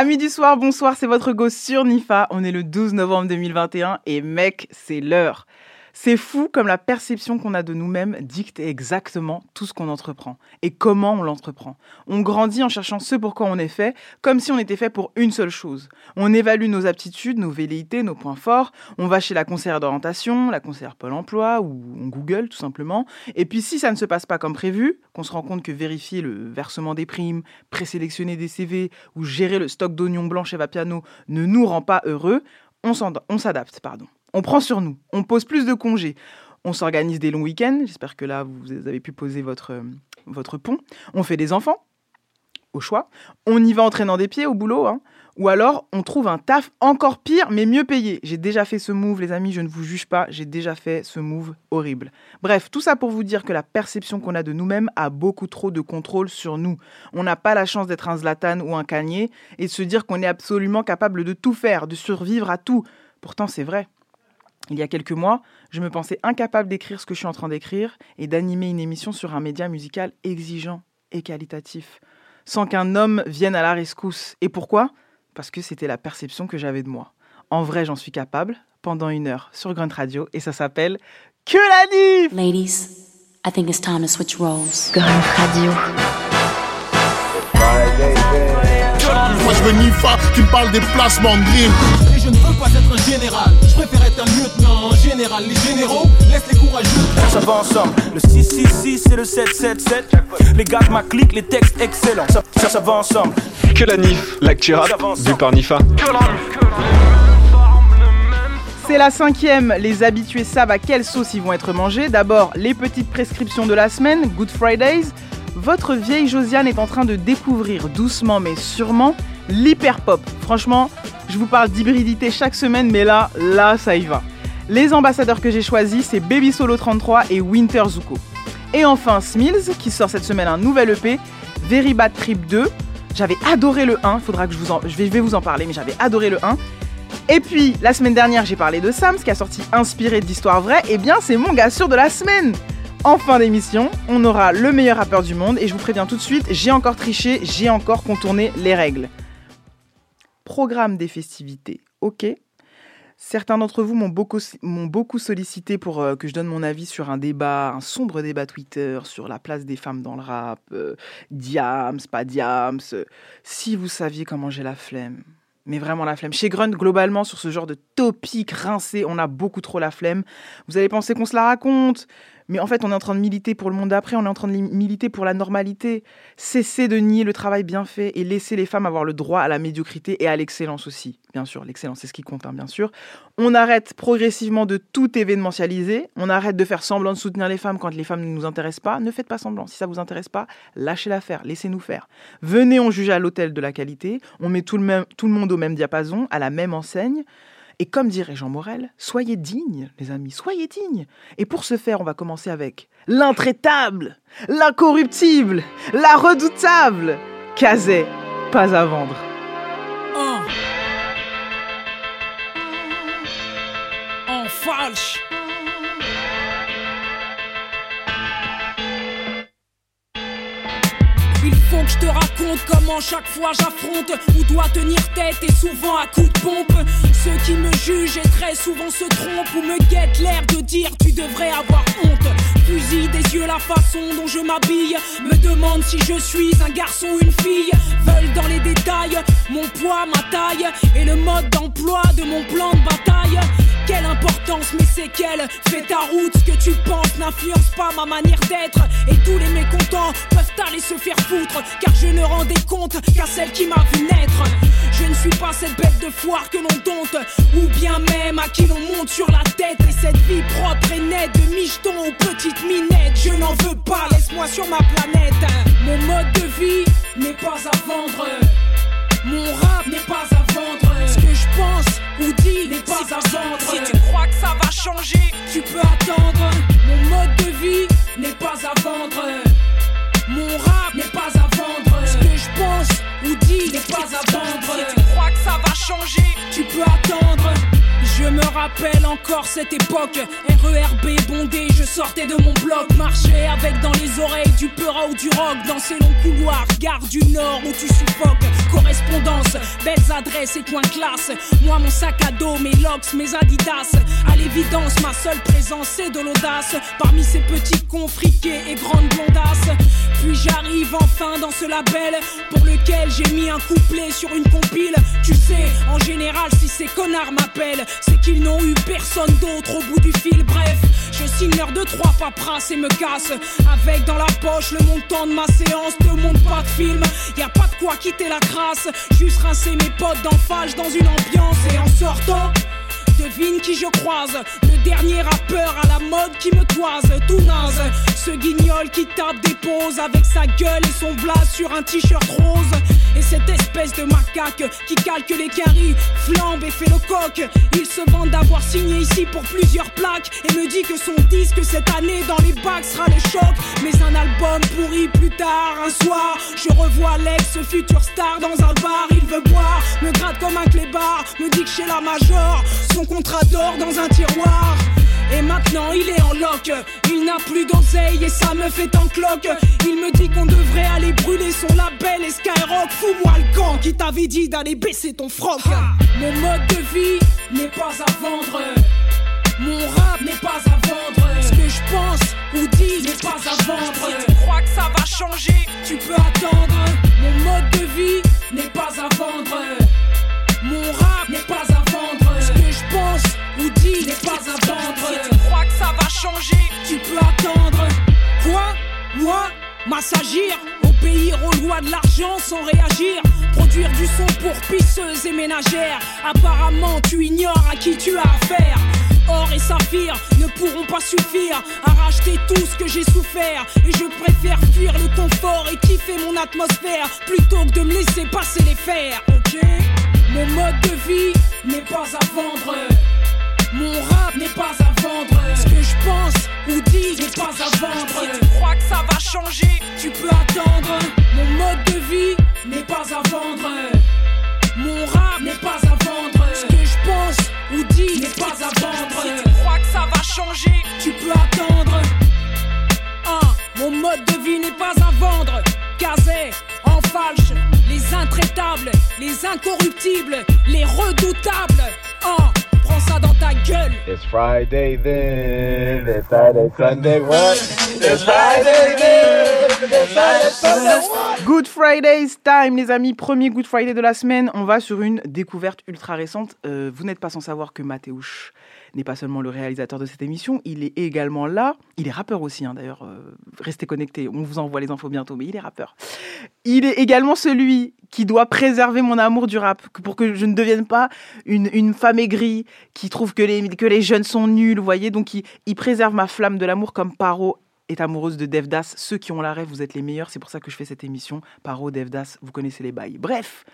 Amis du soir, bonsoir, c'est votre go sur Nifa. On est le 12 novembre 2021 et mec, c'est l'heure. C'est fou comme la perception qu'on a de nous-mêmes dicte exactement tout ce qu'on entreprend et comment on l'entreprend. On grandit en cherchant ce pour quoi on est fait, comme si on était fait pour une seule chose. On évalue nos aptitudes, nos velléités, nos points forts. On va chez la conseillère d'orientation, la conseillère Pôle emploi ou on Google tout simplement. Et puis si ça ne se passe pas comme prévu, qu'on se rend compte que vérifier le versement des primes, présélectionner des CV ou gérer le stock d'oignons blancs chez Vapiano ne nous rend pas heureux, on s'adapte, pardon. On prend sur nous, on pose plus de congés, on s'organise des longs week-ends, j'espère que là vous avez pu poser votre, euh, votre pont, on fait des enfants, au choix, on y va en traînant des pieds au boulot, hein. ou alors on trouve un taf encore pire mais mieux payé. J'ai déjà fait ce move les amis, je ne vous juge pas, j'ai déjà fait ce move horrible. Bref, tout ça pour vous dire que la perception qu'on a de nous-mêmes a beaucoup trop de contrôle sur nous. On n'a pas la chance d'être un Zlatan ou un Kanye et de se dire qu'on est absolument capable de tout faire, de survivre à tout. Pourtant c'est vrai. Il y a quelques mois, je me pensais incapable d'écrire ce que je suis en train d'écrire et d'animer une émission sur un média musical exigeant et qualitatif, sans qu'un homme vienne à la rescousse. Et pourquoi? Parce que c'était la perception que j'avais de moi. En vrai, j'en suis capable, pendant une heure sur Grunt Radio, et ça s'appelle Que la Nif Ladies, I think it's time to switch roles. Grunt Radio. Moi je veux Nifa qui me parle des placements de Et je ne veux pas être un général Être un lieutenant général Les généraux laissent les courageux. Ça va ensemble. Le 666 et le 777 Les gars de ma clique, les textes excellents. Ça, ça, ça va ensemble. Que la NIF, l'actu rap, vu par Nifa C'est la cinquième, les habitués savent à quelle sauce ils vont être mangés. D'abord, les petites prescriptions de la semaine, Good Fridays. Votre vieille Josiane est en train de découvrir doucement mais sûrement l'hyper pop. Franchement, je vous parle d'hybridité chaque semaine, mais là, là, ça y va. Les ambassadeurs que j'ai choisis, c'est Baby Solo 33 et Winter Zuko. Et enfin, Smills, qui sort cette semaine un nouvel EP, Very Bad Trip 2. J'avais adoré le 1, faudra que je vous en, je vais, vous en parler, mais j'avais adoré le 1. Et puis, la semaine dernière, j'ai parlé de Sams, qui a sorti Inspiré d'histoires vraies. Eh bien, c'est mon gars sûr de la semaine En fin d'émission, on aura le meilleur rappeur du monde, et je vous préviens tout de suite, j'ai encore triché, j'ai encore contourné les règles. Programme des festivités, ok. Certains d'entre vous m'ont beaucoup, sollicité pour euh, que je donne mon avis sur un débat, un sombre débat Twitter, sur la place des femmes dans le rap, euh, diams, pas diams. si vous saviez comment j'ai la flemme, mais vraiment la flemme. Chez Grunt, globalement, sur ce genre de topic rincé, on a beaucoup trop la flemme. Vous allez penser qu'on se la raconte, mais en fait, on est en train de militer pour le monde d'après, on est en train de li- militer pour la normalité. Cessez de nier le travail bien fait et laissez les femmes avoir le droit à la médiocrité et à l'excellence aussi. Bien sûr, l'excellence, c'est ce qui compte, hein, bien sûr. On arrête progressivement de tout événementialiser. On arrête de faire semblant de soutenir les femmes quand les femmes ne nous intéressent pas. Ne faites pas semblant. Si ça vous intéresse pas, lâchez-la faire. Laissez-nous faire. Venez, on juge à l'hôtel de la qualité. On met tout le monde au même diapason, à la même enseigne. Et comme dirait Jean Morel, soyez dignes, les amis, soyez dignes. Et pour ce faire, on va commencer avec l'intraitable, l'incorruptible, la redoutable, Kazé, pas à vendre. Faut que je te raconte comment chaque fois j'affronte ou dois tenir tête et souvent à coups de pompe. Ceux qui me jugent et très souvent se trompent ou me guettent l'air de dire tu devrais avoir honte. Fusil des yeux la façon dont je m'habille, me demande si je suis un garçon ou une fille. Veulent dans les détails mon poids, ma taille et le mode d'emploi de mon plan de bataille. Quelle importance, mais c'est quelle Fais ta route, ce que tu penses n'influence pas ma manière d'être. Et tous les mécontents peuvent aller se faire foutre, car je ne rendais compte qu'à celle qui m'a vu naître. Je ne suis pas cette bête de foire que l'on dompte, ou bien même à qui l'on monte sur la tête. Et cette vie propre et nette, de micheton aux petites minettes, je n'en veux pas, laisse-moi sur ma planète. Mon mode de vie n'est pas à vendre. Mon rap n'est pas à vendre. Ce que je pense ou dis n'est pas à vendre. Si tu crois que ça va changer, tu peux attendre. Mon mode de vie n'est pas à vendre. Mon rap n'est pas à vendre. Ce que je pense ou dis n'est pas à vendre. Si tu crois que ça va changer, tu peux attendre. Je me rappelle encore cette époque RERB bondé, je sortais de mon bloc Marchais avec dans les oreilles du peura ou du rock Dans ces longs couloirs, gare du nord où tu suffoques correspondance, belles adresses et coins classe. Moi, mon sac à dos, mes locks, mes adidas. À l'évidence, ma seule présence, c'est de l'audace. Parmi ces petits cons enfin dans ce label pour lequel j'ai mis un couplet sur une compile. Tu sais, en général, si ces connards m'appellent, c'est qu'ils n'ont eu personne d'autre au bout du fil. Bref, je signe l'heure de trois paperasses et me casse. Avec dans la poche le montant de ma séance, te montre pas de film. Y a pas de quoi quitter la crasse. Juste rincer mes potes d'enfage dans une ambiance et en sortant. Devine qui je croise, le dernier rappeur à la mode qui me toise, tout naze. Ce guignol qui tape des poses avec sa gueule et son blaze sur un t-shirt rose. Et cette espèce de macaque qui calque les caries, flambe et fait le coq. Il se vante d'avoir signé ici pour plusieurs plaques et me dit que son disque cette année dans les bacs sera le choc. Mais un album pourri plus tard, un soir, je revois l'ex futur star dans un bar. Il veut boire, me gratte comme un clébard, me dit que chez la major, son contrat d'or dans un tiroir. Et maintenant il est en loc, il n'a plus d'oseille et ça me fait en cloque. Il me dit qu'on devrait aller brûler son label et Skyrock. Fous-moi le camp qui t'avait dit d'aller baisser ton froc. Mon mode de vie n'est pas à vendre. Mon rap n'est pas à vendre. Ce que je pense ou dis n'est pas à vendre. Si tu crois que ça va changer, tu peux attendre. Mon mode de vie n'est pas à vendre. Mon rap n'est pas à vendre. N'est pas à vendre. Si tu crois que ça va changer, tu peux attendre. Quoi? Moi? M'assagir? Obéir aux lois de l'argent sans réagir? Produire du son pour pisseuses et ménagères Apparemment tu ignores à qui tu as affaire Or et saphir ne pourront pas suffire à racheter tout ce que j'ai souffert. Et je préfère fuir le confort et kiffer mon atmosphère plutôt que de me laisser passer les fers. Ok? Mon mode de vie n'est pas à vendre. Mon rap n'est pas à vendre. Ce que je pense ou dis n'est pas à vendre. Si tu crois que ça va changer, tu peux attendre. Mon mode de vie n'est pas à vendre. Mon rap n'est pas à vendre. Ce que je pense ou dis n'est pas à vendre. Si tu crois que ça va changer, tu peux attendre. Mon mode de vie n'est pas à vendre. Casé, en falche, les intraitables, les incorruptibles, les redoutables. Ça dans ta gueule. It's Friday then, it's Saturday, Sunday, what? It's Friday then, it's Saturday, Sunday, what? Good Fridays time, les amis. Premier Good Friday de la semaine. On va sur une découverte ultra récente. Euh, vous n'êtes pas sans savoir que Mathéouche n'est pas seulement le réalisateur de cette émission, il est également là. Il est rappeur aussi, hein, d'ailleurs. euh, restez connectés, on vous envoie les infos bientôt, mais il est rappeur. Il est également celui qui doit préserver mon amour du rap pour que je ne devienne pas une, une femme aigrie qui trouve que les, que les jeunes sont nuls, vous voyez. Donc, il, il préserve ma flamme de l'amour comme Paro est amoureuse de Devdas. Ceux qui ont la rêve, vous êtes les meilleurs. C'est pour ça que je fais cette émission. Paro, Devdas, vous connaissez les bails. Bref,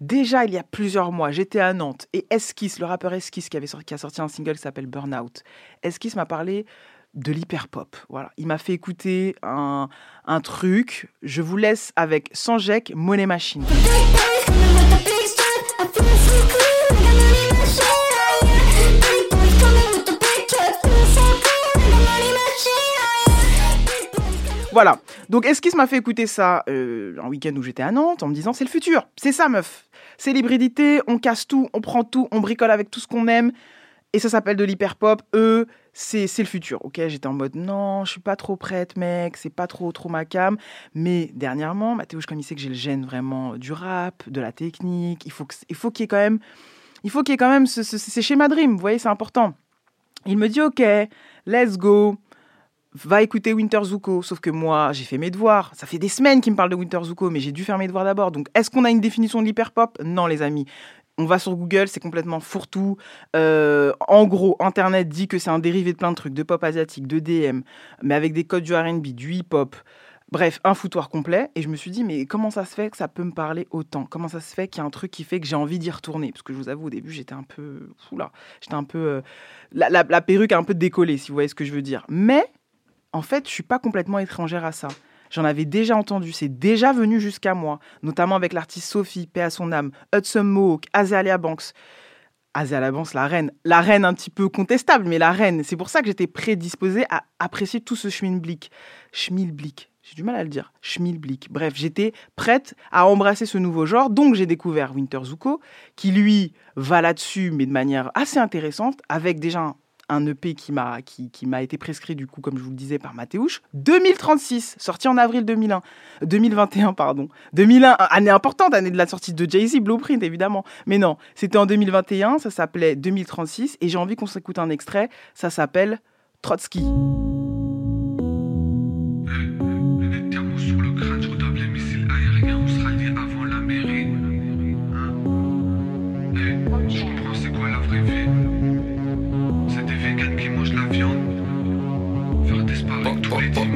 déjà il y a plusieurs mois, j'étais à Nantes et Esquisse, le rappeur Esquisse qui, a sorti un single qui s'appelle Burnout, Esquisse m'a parlé de l'hyperpop. Voilà, il m'a fait écouter un, un truc. Je vous laisse avec Sanjek, Money Machine. Voilà. Donc Esquisse m'a fait écouter ça euh, un week-end où j'étais à Nantes en me disant c'est le futur, c'est ça meuf. C'est l'hybridité, on casse tout, on prend tout, on bricole avec tout ce qu'on aime. Et ça s'appelle de l'hyperpop. Eux, c'est le futur. Ok, j'étais en mode non, je suis pas trop prête, mec, c'est pas trop trop ma cam. Mais dernièrement, Mathéouche, comme il sait que j'ai le gène vraiment du rap, de la technique, il faut que- faut qu'il y ait quand même, il faut qu'il y ait quand même ce, ce- ces Dream. Vous voyez, c'est important. Il me dit ok, let's go va écouter Winter Zuko. Sauf que moi, j'ai fait mes devoirs. Ça fait des semaines qu'il me parle de Winter Zuko, mais j'ai dû faire mes devoirs d'abord. Donc, est-ce qu'on a une définition de l'hyperpop? Non, les amis. On va sur Google, c'est complètement fourre-tout. Euh, en gros, Internet dit que c'est un dérivé de plein de trucs, de pop asiatique, de DM, mais avec des codes du R&B, du hip-hop. Bref, un foutoir complet. Et je me suis dit, mais comment ça se fait que ça peut me parler autant? Comment ça se fait qu'il y a un truc qui fait que j'ai envie d'y retourner? Parce que je vous avoue, au début, j'étais un peu... Oula, j'étais un peu... euh, la, la- la perruque a un peu décollé, si vous voyez ce que je veux dire. Mais en fait, je suis pas complètement étrangère à ça. J'en avais déjà entendu, c'est déjà venu jusqu'à moi, notamment avec l'artiste Sophie, paix à son âme, Hudson Mohawk, Azalea Banks. Azalea Banks, la reine. La reine un petit peu contestable, mais la reine. C'est pour ça que j'étais prédisposée à apprécier tout ce schmilblick. Schmilblick. j'ai du mal à le dire, schmilblick. Bref, j'étais prête à embrasser ce nouveau genre, donc j'ai découvert Winter Zuko, qui lui va là-dessus, mais de manière assez intéressante, avec déjà un EP qui m'a qui, qui m'a été prescrit du coup comme je vous le disais par Mathéouche. 2036 sorti en avril 2001 2021 pardon. 2001 année importante année de la sortie de Jay-Z Blueprint évidemment. Mais non c'était en 2021 ça s'appelait 2036 et j'ai envie qu'on s'écoute un extrait. Ça s'appelle Trotsky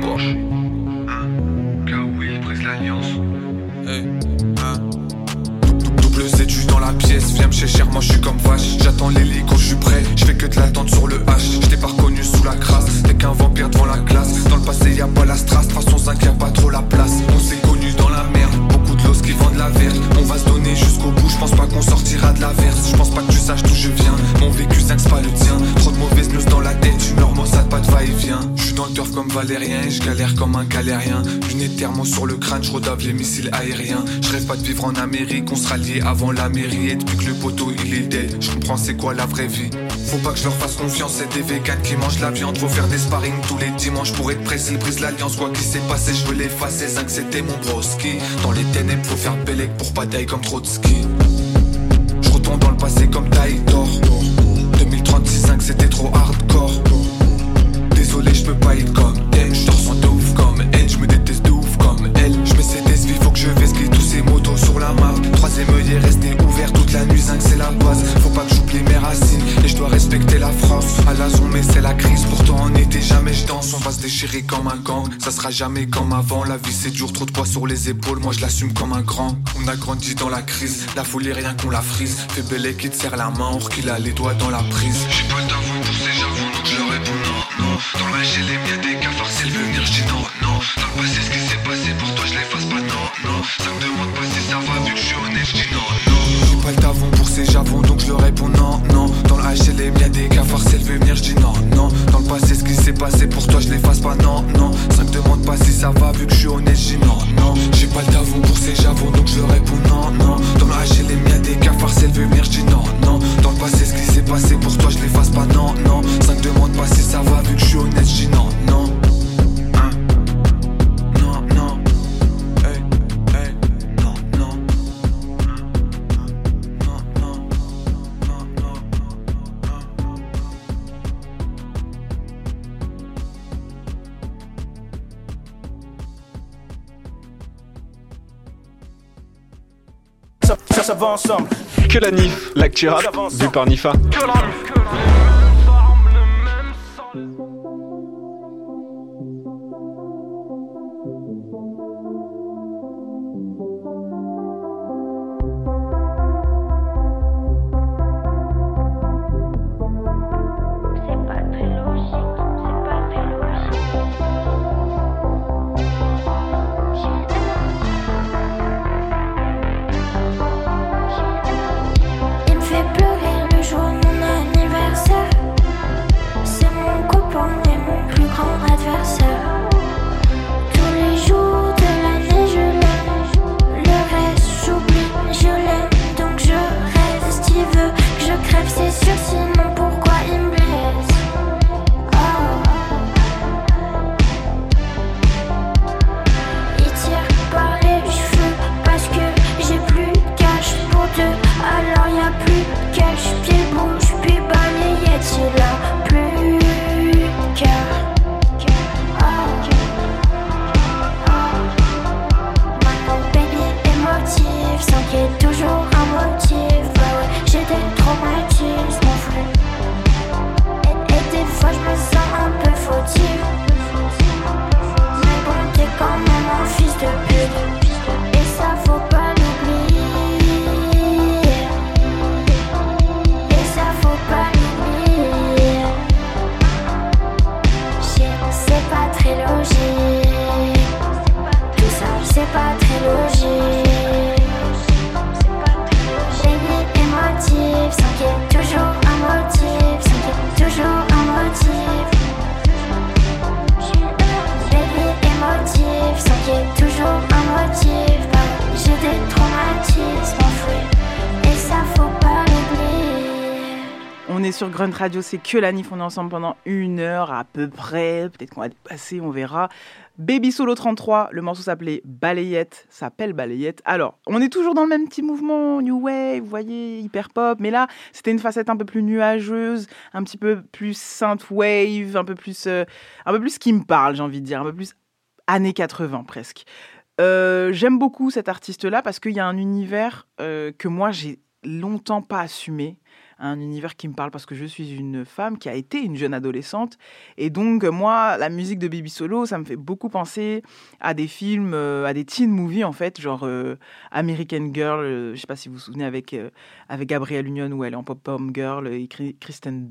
dimanches. Hein dans la pièce, viens me cher, moi je suis comme vache. J'attends l'hélico, je suis prêt, je fais que de l'attente sur le H. Je t'ai pas reconnu sous la crasse, t'es qu'un vampire devant la glace. Dans le passé y a pas la strasse, façon 5 y a pas trop la place. On On va se donner jusqu'au bout, je pense pas qu'on sortira de la verse. Je pense pas que tu saches d'où je viens, mon vécu 5 c'est pas le tien. Trop de mauvaises news dans la tête, humeur maussade, pas de va-et-vient. Je suis dans le turf comme Valérien et je galère comme un galérien. Lunettes thermo sur le crâne, je redave les missiles aériens. Je rêve pas de vivre en Amérique, on sera liés avant la mairie. Et depuis que le poteau il est dead, je comprends c'est quoi la vraie vie. Faut pas que je leur fasse confiance, c'est des vegans qui mangent la viande. Faut faire des sparring tous les dimanches pour être pressé, ils brisent l'alliance. Quoi qu'il s'est passé, je veux l'effacer. 5 c'était mon broski. Dans les ténèbres, faut faire bellec pour pas taille comme Trotsky. Je retourne dans le passé comme Taïdor. 2036, 5 c'était trop hardcore. Désolé, je peux pas être comme elle. Je te ressens de ouf elle. Je mets ces vie, faut que je vesquille tous ces motos sur la marque. Troisième œil est resté ouvert toute la nuit, 5 c'est la base. Faut pas que j'oublie mes racines et je dois respecter la France. À la zone, mais c'est la crise. Pourtant, on était jamais, je danse. On va se déchirer comme un gang. Ça sera jamais comme avant. La vie c'est dur, trop de poids sur les épaules. Moi je l'assume comme un grand. On a grandi dans la crise. La folie, rien qu'on la frise. Fais qui te serre la main, or qu'il a les doigts dans la prise. J'ai pas Dans la GLM, y'a des cafards, c'est le venir, je dis non, non. Dans le passé, ce qui s'est passé pour toi, je l'efface pas, non, non. Ça me demande pas si ça va, vu que je suis honnête, je dis non, non. J'ai pas le tavon pour ces javons donc je leur réponds non, non Dans le HLM y'a des cafards c'est le venir je dis non, non Dans le passé ce qui s'est passé pour toi je l'efface pas non, non Ça me demande pas si ça va vu que je suis honnête je dis non, non J'ai pas le tavon pour ces javons donc je réponds non, non Dans le HLM y'a des cafards c'est le venir je dis non, non. Dans le passé ce qui s'est passé pour toi je l'efface pas non, non. Ça me demande pas si ça va vu que je suis honnête je dis non, non Ça, ça, ça va ensemble. Que la NIF, l'actu rap, vu par Nifa. Il Radio, c'est que la NIF, on est ensemble pendant une heure à peu près, peut-être qu'on va dépasser, on verra. Baby Solo 33, le morceau s'appelait Balayette, s'appelle Balayette. Alors, on est toujours dans le même petit mouvement, New Wave, vous voyez, hyper pop, mais là, c'était une facette un peu plus nuageuse, un petit peu plus synth wave, un peu plus, euh, un peu plus qui me parle, j'ai envie de dire, un peu plus années 80 presque. Euh, j'aime beaucoup cet artiste-là parce qu'il y a un univers euh, que moi j'ai longtemps pas assumé un univers qui me parle parce que je suis une femme qui a été une jeune adolescente. Et donc, moi, la musique de Baby Solo, ça me fait beaucoup penser à des films, euh, à des teen movies, en fait, genre euh, American Girl, euh, je sais pas si vous vous souvenez, avec, avec Gabrielle Union, où elle est en pop-pom girl, et Kristen,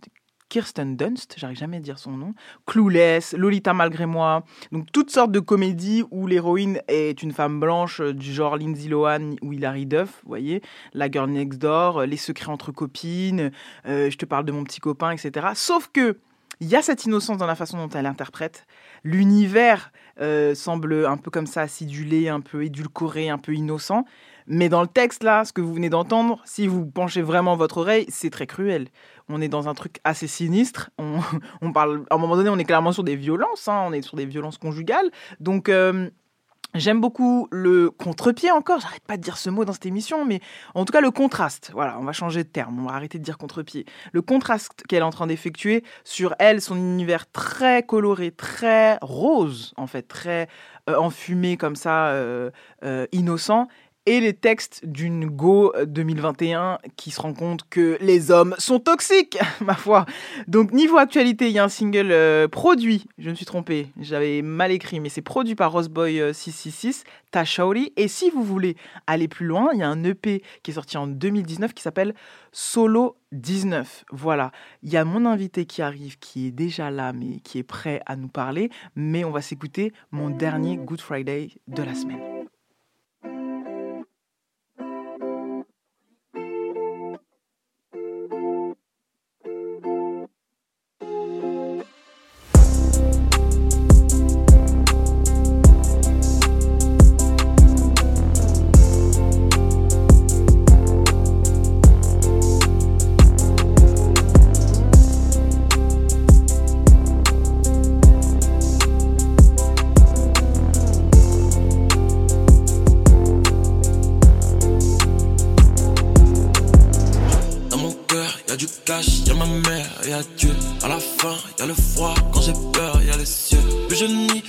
Kirsten Dunst, j'arrive jamais à dire son nom, Clueless, Lolita malgré moi, donc toutes sortes de comédies où l'héroïne est une femme blanche euh, du genre Lindsay Lohan ou Hilary Duff, vous voyez, La Girl Next Door, euh, Les secrets entre copines, euh, Je te parle de mon petit copain, etc. Sauf que il y a cette innocence dans la façon dont elle interprète. L'univers semble un peu comme ça acidulé, un peu édulcoré, un peu innocent. Mais dans le texte, là, ce que vous venez d'entendre, si vous penchez vraiment votre oreille, c'est très cruel. On est dans un truc assez sinistre. On, parle, à un moment donné, on est clairement sur des violences. Hein. on est sur des violences conjugales. Donc, euh, J'aime beaucoup le contre-pied encore, j'arrête pas de dire ce mot dans cette émission, mais en tout cas le contraste. Voilà, on va changer de terme, on va arrêter de dire contre-pied. Le contraste qu'elle est en train d'effectuer sur elle, son univers très coloré, très rose en fait, très euh, enfumé comme ça, euh, innocent, et les textes d'une Go 2021 qui se rend compte que les hommes sont toxiques, ma foi. Donc niveau actualité, il y a un single euh, produit, je me suis trompé, j'avais mal écrit, mais c'est produit par Roseboy 666, euh, Tashauri. Et si vous voulez aller plus loin, il y a un EP qui est sorti en 2019 qui s'appelle Solo 19. Voilà, il y a mon invité qui arrive, qui est déjà là, mais qui est prêt à nous parler. Mais on va s'écouter mon dernier Good Friday de la semaine. Les amis,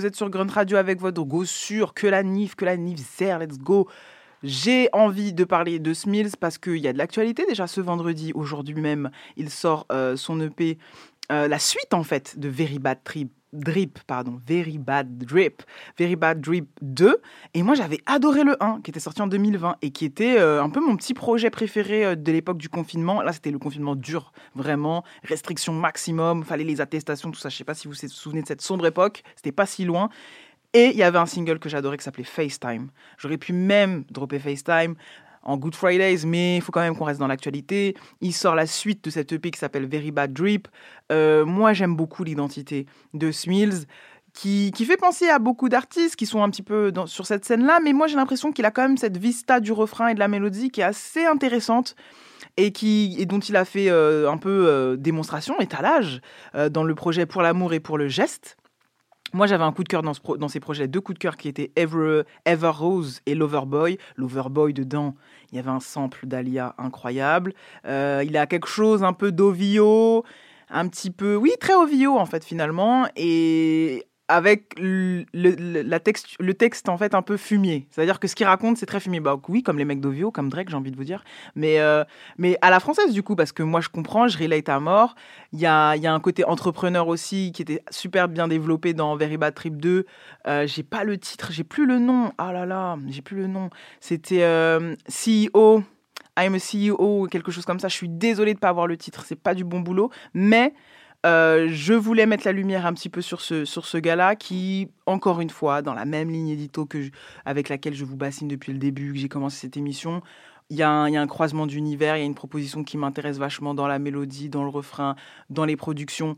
vous êtes sur Grunt Radio avec votre go sur que la NIF, que la NIF sert, let's go. J'ai envie de parler de Smills parce qu'il y a de l'actualité déjà ce vendredi, aujourd'hui même, il sort euh, son EP, euh, la suite en fait de Very Bad Trip Drip, pardon, Very Bad Drip, Very Bad Drip 2. Et moi, j'avais adoré le 1, qui était sorti en 2020 et qui était euh, un peu mon petit projet préféré euh, de l'époque du confinement. Là, c'était le confinement dur, vraiment, restriction maximum, fallait les attestations, tout ça. Je sais pas si vous vous souvenez de cette sombre époque, c'était pas si loin. Et il y avait un single que j'adorais qui s'appelait FaceTime. J'aurais pu même dropper FaceTime en Good Fridays, mais il faut quand même qu'on reste dans l'actualité. Il sort la suite de cette EP qui s'appelle Very Bad Drip. Euh, moi, j'aime beaucoup l'identité de Smills. Qui, qui, fait penser à beaucoup d'artistes qui sont un petit peu sur cette scène-là, mais moi j'ai l'impression qu'il a quand même cette vista du refrain et de la mélodie qui est assez intéressante et, qui, et dont il a fait euh, un peu euh, démonstration, étalage, dans le projet Pour l'amour et pour le geste. Moi, j'avais un coup de cœur dans, ce dans ces projets, deux coups de cœur qui étaient Ever, Ever Rose et Loverboy. Loverboy, dedans, il y avait un sample d'Alia incroyable. Euh, il a quelque chose un peu d'Ovio, un petit peu, oui, très Ovio en fait finalement, et avec le, la texte, le texte en fait un peu fumier. C'est-à-dire que ce qu'il raconte, c'est très fumier. Bah oui, comme les mecs d'Ovio, comme Drake, j'ai envie de vous dire. Mais, euh, mais à la française du coup, parce que moi je comprends, je relate à mort. Il y a, y a un côté entrepreneur aussi qui était super bien développé dans Very Bad Trip 2. Euh, j'ai pas le titre, j'ai plus le nom. Ah là là, j'ai plus le nom. C'était euh, CEO. I'm a CEO quelque chose comme ça. Je suis désolée de pas avoir le titre, c'est pas du bon boulot, mais euh, je voulais mettre la lumière un petit peu sur ce, sur ce gars-là qui, encore une fois, dans la même ligne édito que avec laquelle je vous bassine depuis le début, que j'ai commencé cette émission, il y, a un- il y a un croisement d'univers, il y a une proposition qui m'intéresse vachement dans la mélodie, dans le refrain, dans les productions.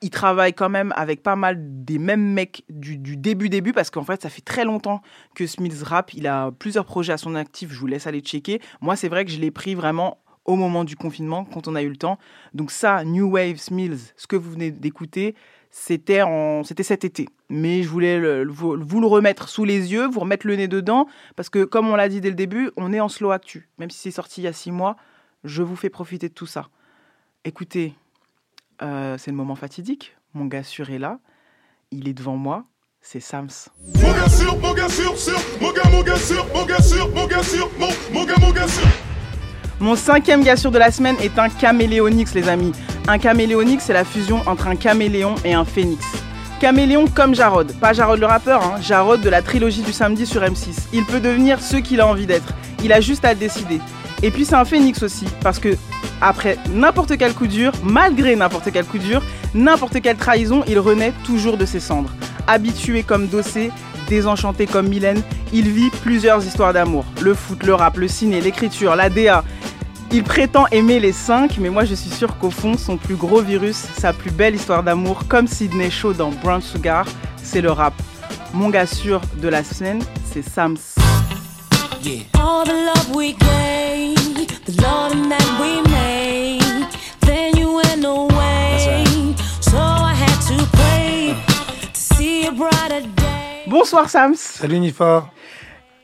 Il travaille quand même avec pas mal des mêmes mecs du, du début début parce qu'en fait ça fait très longtemps que Smiths rap. Il a plusieurs projets à son actif. Je vous laisse aller checker. Moi c'est vrai que je l'ai pris vraiment au moment du confinement quand on a eu le temps. Donc ça, New Wave Smills, ce que vous venez d'écouter, c'était c'était cet été. Mais je voulais vous, le remettre sous les yeux, vous remettre le nez dedans parce que comme on l'a dit dès le début, on est en slow actu. Même si c'est sorti il y a six mois, je vous fais profiter de tout ça. Écoutez, euh, c'est le moment fatidique. Mon gars sûr est là. Il est devant moi. C'est Sams. Mon gars sûr, mon gars sûr, sûr, mon gars, mon gars sûr, mon gars sûr, mon gars sûr, mon, mon gars, mon gars. Mon cinquième gars sûr de la semaine est un caméléonix, les amis. Un caméléonix, c'est la fusion entre un caméléon et un phénix. Caméléon comme Jarod. Pas Jarod le rappeur, hein, Jarod de la trilogie du samedi sur M6. Il peut devenir ce qu'il a envie d'être. Il a juste à décider. Et puis c'est un phénix aussi, parce que après n'importe quel coup dur, malgré n'importe quel coup dur, n'importe quelle trahison, il renaît toujours de ses cendres. Habitué comme Dossé, désenchanté comme Mylène, il vit plusieurs histoires d'amour. Le foot, le rap, le ciné, l'écriture, la DA. Il prétend aimer les cinq, mais moi je suis sûre qu'au fond, son plus gros virus, sa plus belle histoire d'amour, comme Sidney Shaw dans Brown Sugar, c'est le rap. Mon gars sûr de la semaine, c'est Sams. All the love we gave, the loving that we made, then you went away. So I had to pray to see a brighter day. Bonsoir Sams. Salut Nifa.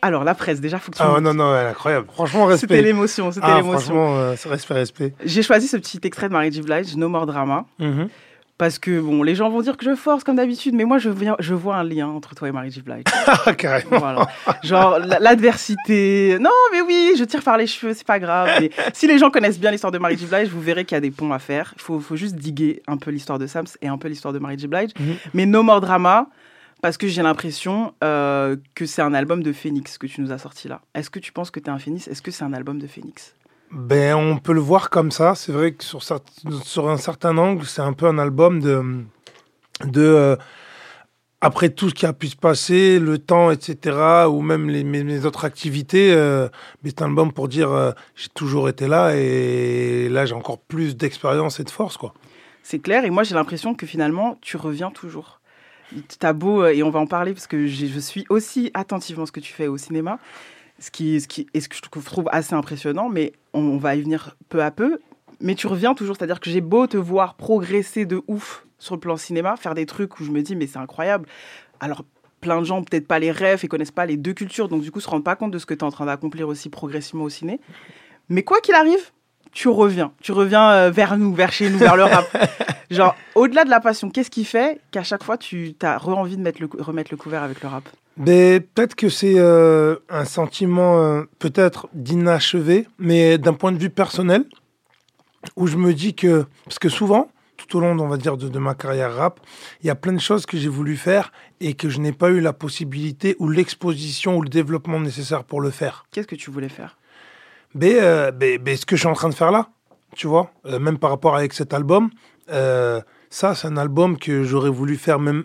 Alors la presse, déjà faut que tu Ah non, non, elle est incroyable. Franchement, respect. C'était l'émotion, c'était Ah, l'émotion. Franchement, euh, respect, respect. J'ai choisi ce petit extrait de Marie J. Blige, No More Drama, Mhm. parce que bon, les gens vont dire que je force comme d'habitude, mais moi je, viens, je vois un lien entre toi et Marie J. Blige. Ah, carrément. Voilà. Genre la- l'adversité. Non, mais oui, je tire par les cheveux, c'est pas grave. Mais si les gens connaissent bien l'histoire de Mary J. Blige, vous verrez qu'il y a des ponts à faire. Il faut, faut juste diguer un peu l'histoire de Sams et un peu l'histoire de Mary J. Blige. Mhm. Mais No More Drama, parce que j'ai l'impression euh, que c'est un album de Phoenix que tu nous as sorti là. Est-ce que tu penses que tu es un Phoenix? Est-ce que c'est un album de Phoenix? Ben, on peut le voir comme ça. C'est vrai que sur, un certain angle, c'est un peu un album de. de euh, après tout ce qui a pu se passer, le temps, etc., ou même les, mes, mes autres activités, euh, mais c'est un album pour dire euh, j'ai toujours été là et là j'ai encore plus d'expérience et de force, quoi. C'est clair, et moi j'ai l'impression que finalement tu reviens toujours. T'as beau, euh, et on va en parler parce que je suis aussi attentivement ce que tu fais au cinéma, ce qui, ce qui, et ce que je trouve assez impressionnant, mais on, on va y venir peu à peu. Mais tu reviens toujours, c'est-à-dire que j'ai beau te voir progresser de ouf sur le plan cinéma, faire des trucs où je me dis mais c'est incroyable. Alors plein de gens peut-être pas les rêves et connaissent pas les deux cultures, donc du coup se rendent pas compte de ce que tu es en train d'accomplir aussi progressivement au ciné. Mais quoi qu'il arrive, tu reviens. Tu reviens euh, vers nous, vers chez nous, vers le rap. Genre, au-delà de la passion, qu'est-ce qui fait qu'à chaque fois, tu as envie de mettre le, cou- remettre le couvert avec le rap? Ben, peut-être que c'est euh, un sentiment euh, peut-être d'inachevé, mais d'un point de vue personnel, où je me dis que, parce que souvent, tout au long, on va dire, de, de ma carrière rap, il y a plein de choses que j'ai voulu faire et que je n'ai pas eu la possibilité ou l'exposition ou le développement nécessaire pour le faire. Qu'est-ce que tu voulais faire? Mais, euh, mais, mais ce que je suis en train de faire là, tu vois, euh, même par rapport avec cet album, euh, ça, c'est un album que j'aurais voulu faire même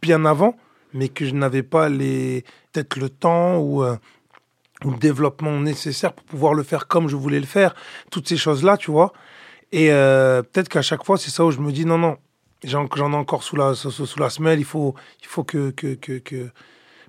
bien avant, mais que je n'avais pas les peut-être le temps ou, le développement nécessaire pour pouvoir le faire comme je voulais le faire. Toutes ces choses-là, tu vois. Et peut-être qu'à chaque fois, c'est ça où je me dis non, non, j'en j'en ai encore sous la, sous, sous la semelle, il faut, il faut que. que, que, que-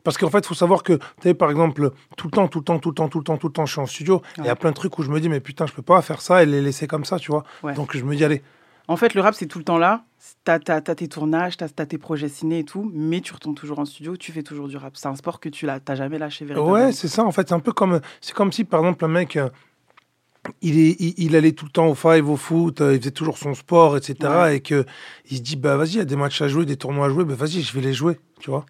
Parce qu'en fait, il faut savoir que, tu sais, par exemple, tout le temps, tout le temps, tout le temps, tout le temps, tout le temps, je suis en studio. Il y a plein de trucs où je me dis, mais putain, je peux pas faire ça et les laisser comme ça, tu vois. Ouais. Donc je me dis, allez, En fait, le rap, c'est tout le temps là. T'as as, tes tournages, t'as as tes projets ciné et tout, mais tu retournes toujours en studio, tu fais toujours du rap. C'est un sport que tu t'as jamais lâché véritablement. Ouais, c'est ça. En fait, c'est un peu comme, c'est comme si, par exemple, un mec, euh, il, est, il, il allait tout le temps au five, au foot, euh, il faisait toujours son sport, etc. Ouais. Et que il se dit, bah vas-y, il y a des matchs à jouer, des tournois à jouer, bah vas-y, je vais les jouer, tu vois.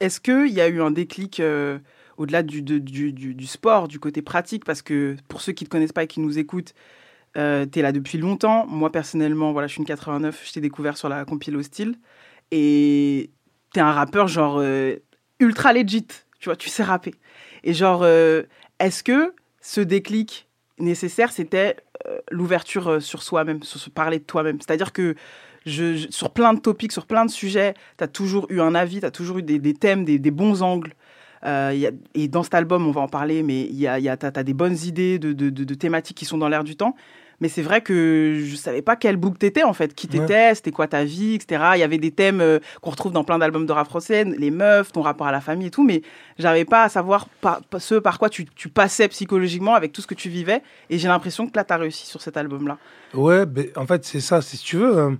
Est-ce qu'il y a eu un déclic euh, au-delà du, du, du- sport, du côté pratique? Parce que pour ceux qui ne te connaissent pas et qui nous écoutent, euh, tu es là depuis longtemps. Moi, personnellement, voilà, je suis une 89, je t'ai découvert sur la compile Hostile. Et tu es un rappeur genre euh, ultra legit, tu vois, tu sais rapper. Et genre, euh, est-ce que ce déclic nécessaire, c'était l'ouverture sur soi-même, sur se parler de toi-même? C'est-à-dire que je, je- sur plein de topics, sur plein de sujets, tu as toujours eu un avis, tu as toujours eu des, des thèmes, des, des bons angles. Euh, il y a- et dans cet album, on va en parler, mais il y a, y a, tu as, des bonnes idées de, de- de- de thématiques qui sont dans l'air du temps. Mais c'est vrai que je savais pas quel book t'étais en fait, qui t'étais, c'était quoi ta vie, etc. Il y avait des thèmes euh, qu'on retrouve dans plein d'albums de rap français, les meufs, ton rapport à la famille et tout, mais j'arrivais pas à savoir par- par- ce par quoi tu, tu passais psychologiquement avec tout ce que tu vivais. Et j'ai l'impression que là, tu as réussi sur cet album-là. Ouais, ben, en fait, c'est ça. Si tu veux, euh,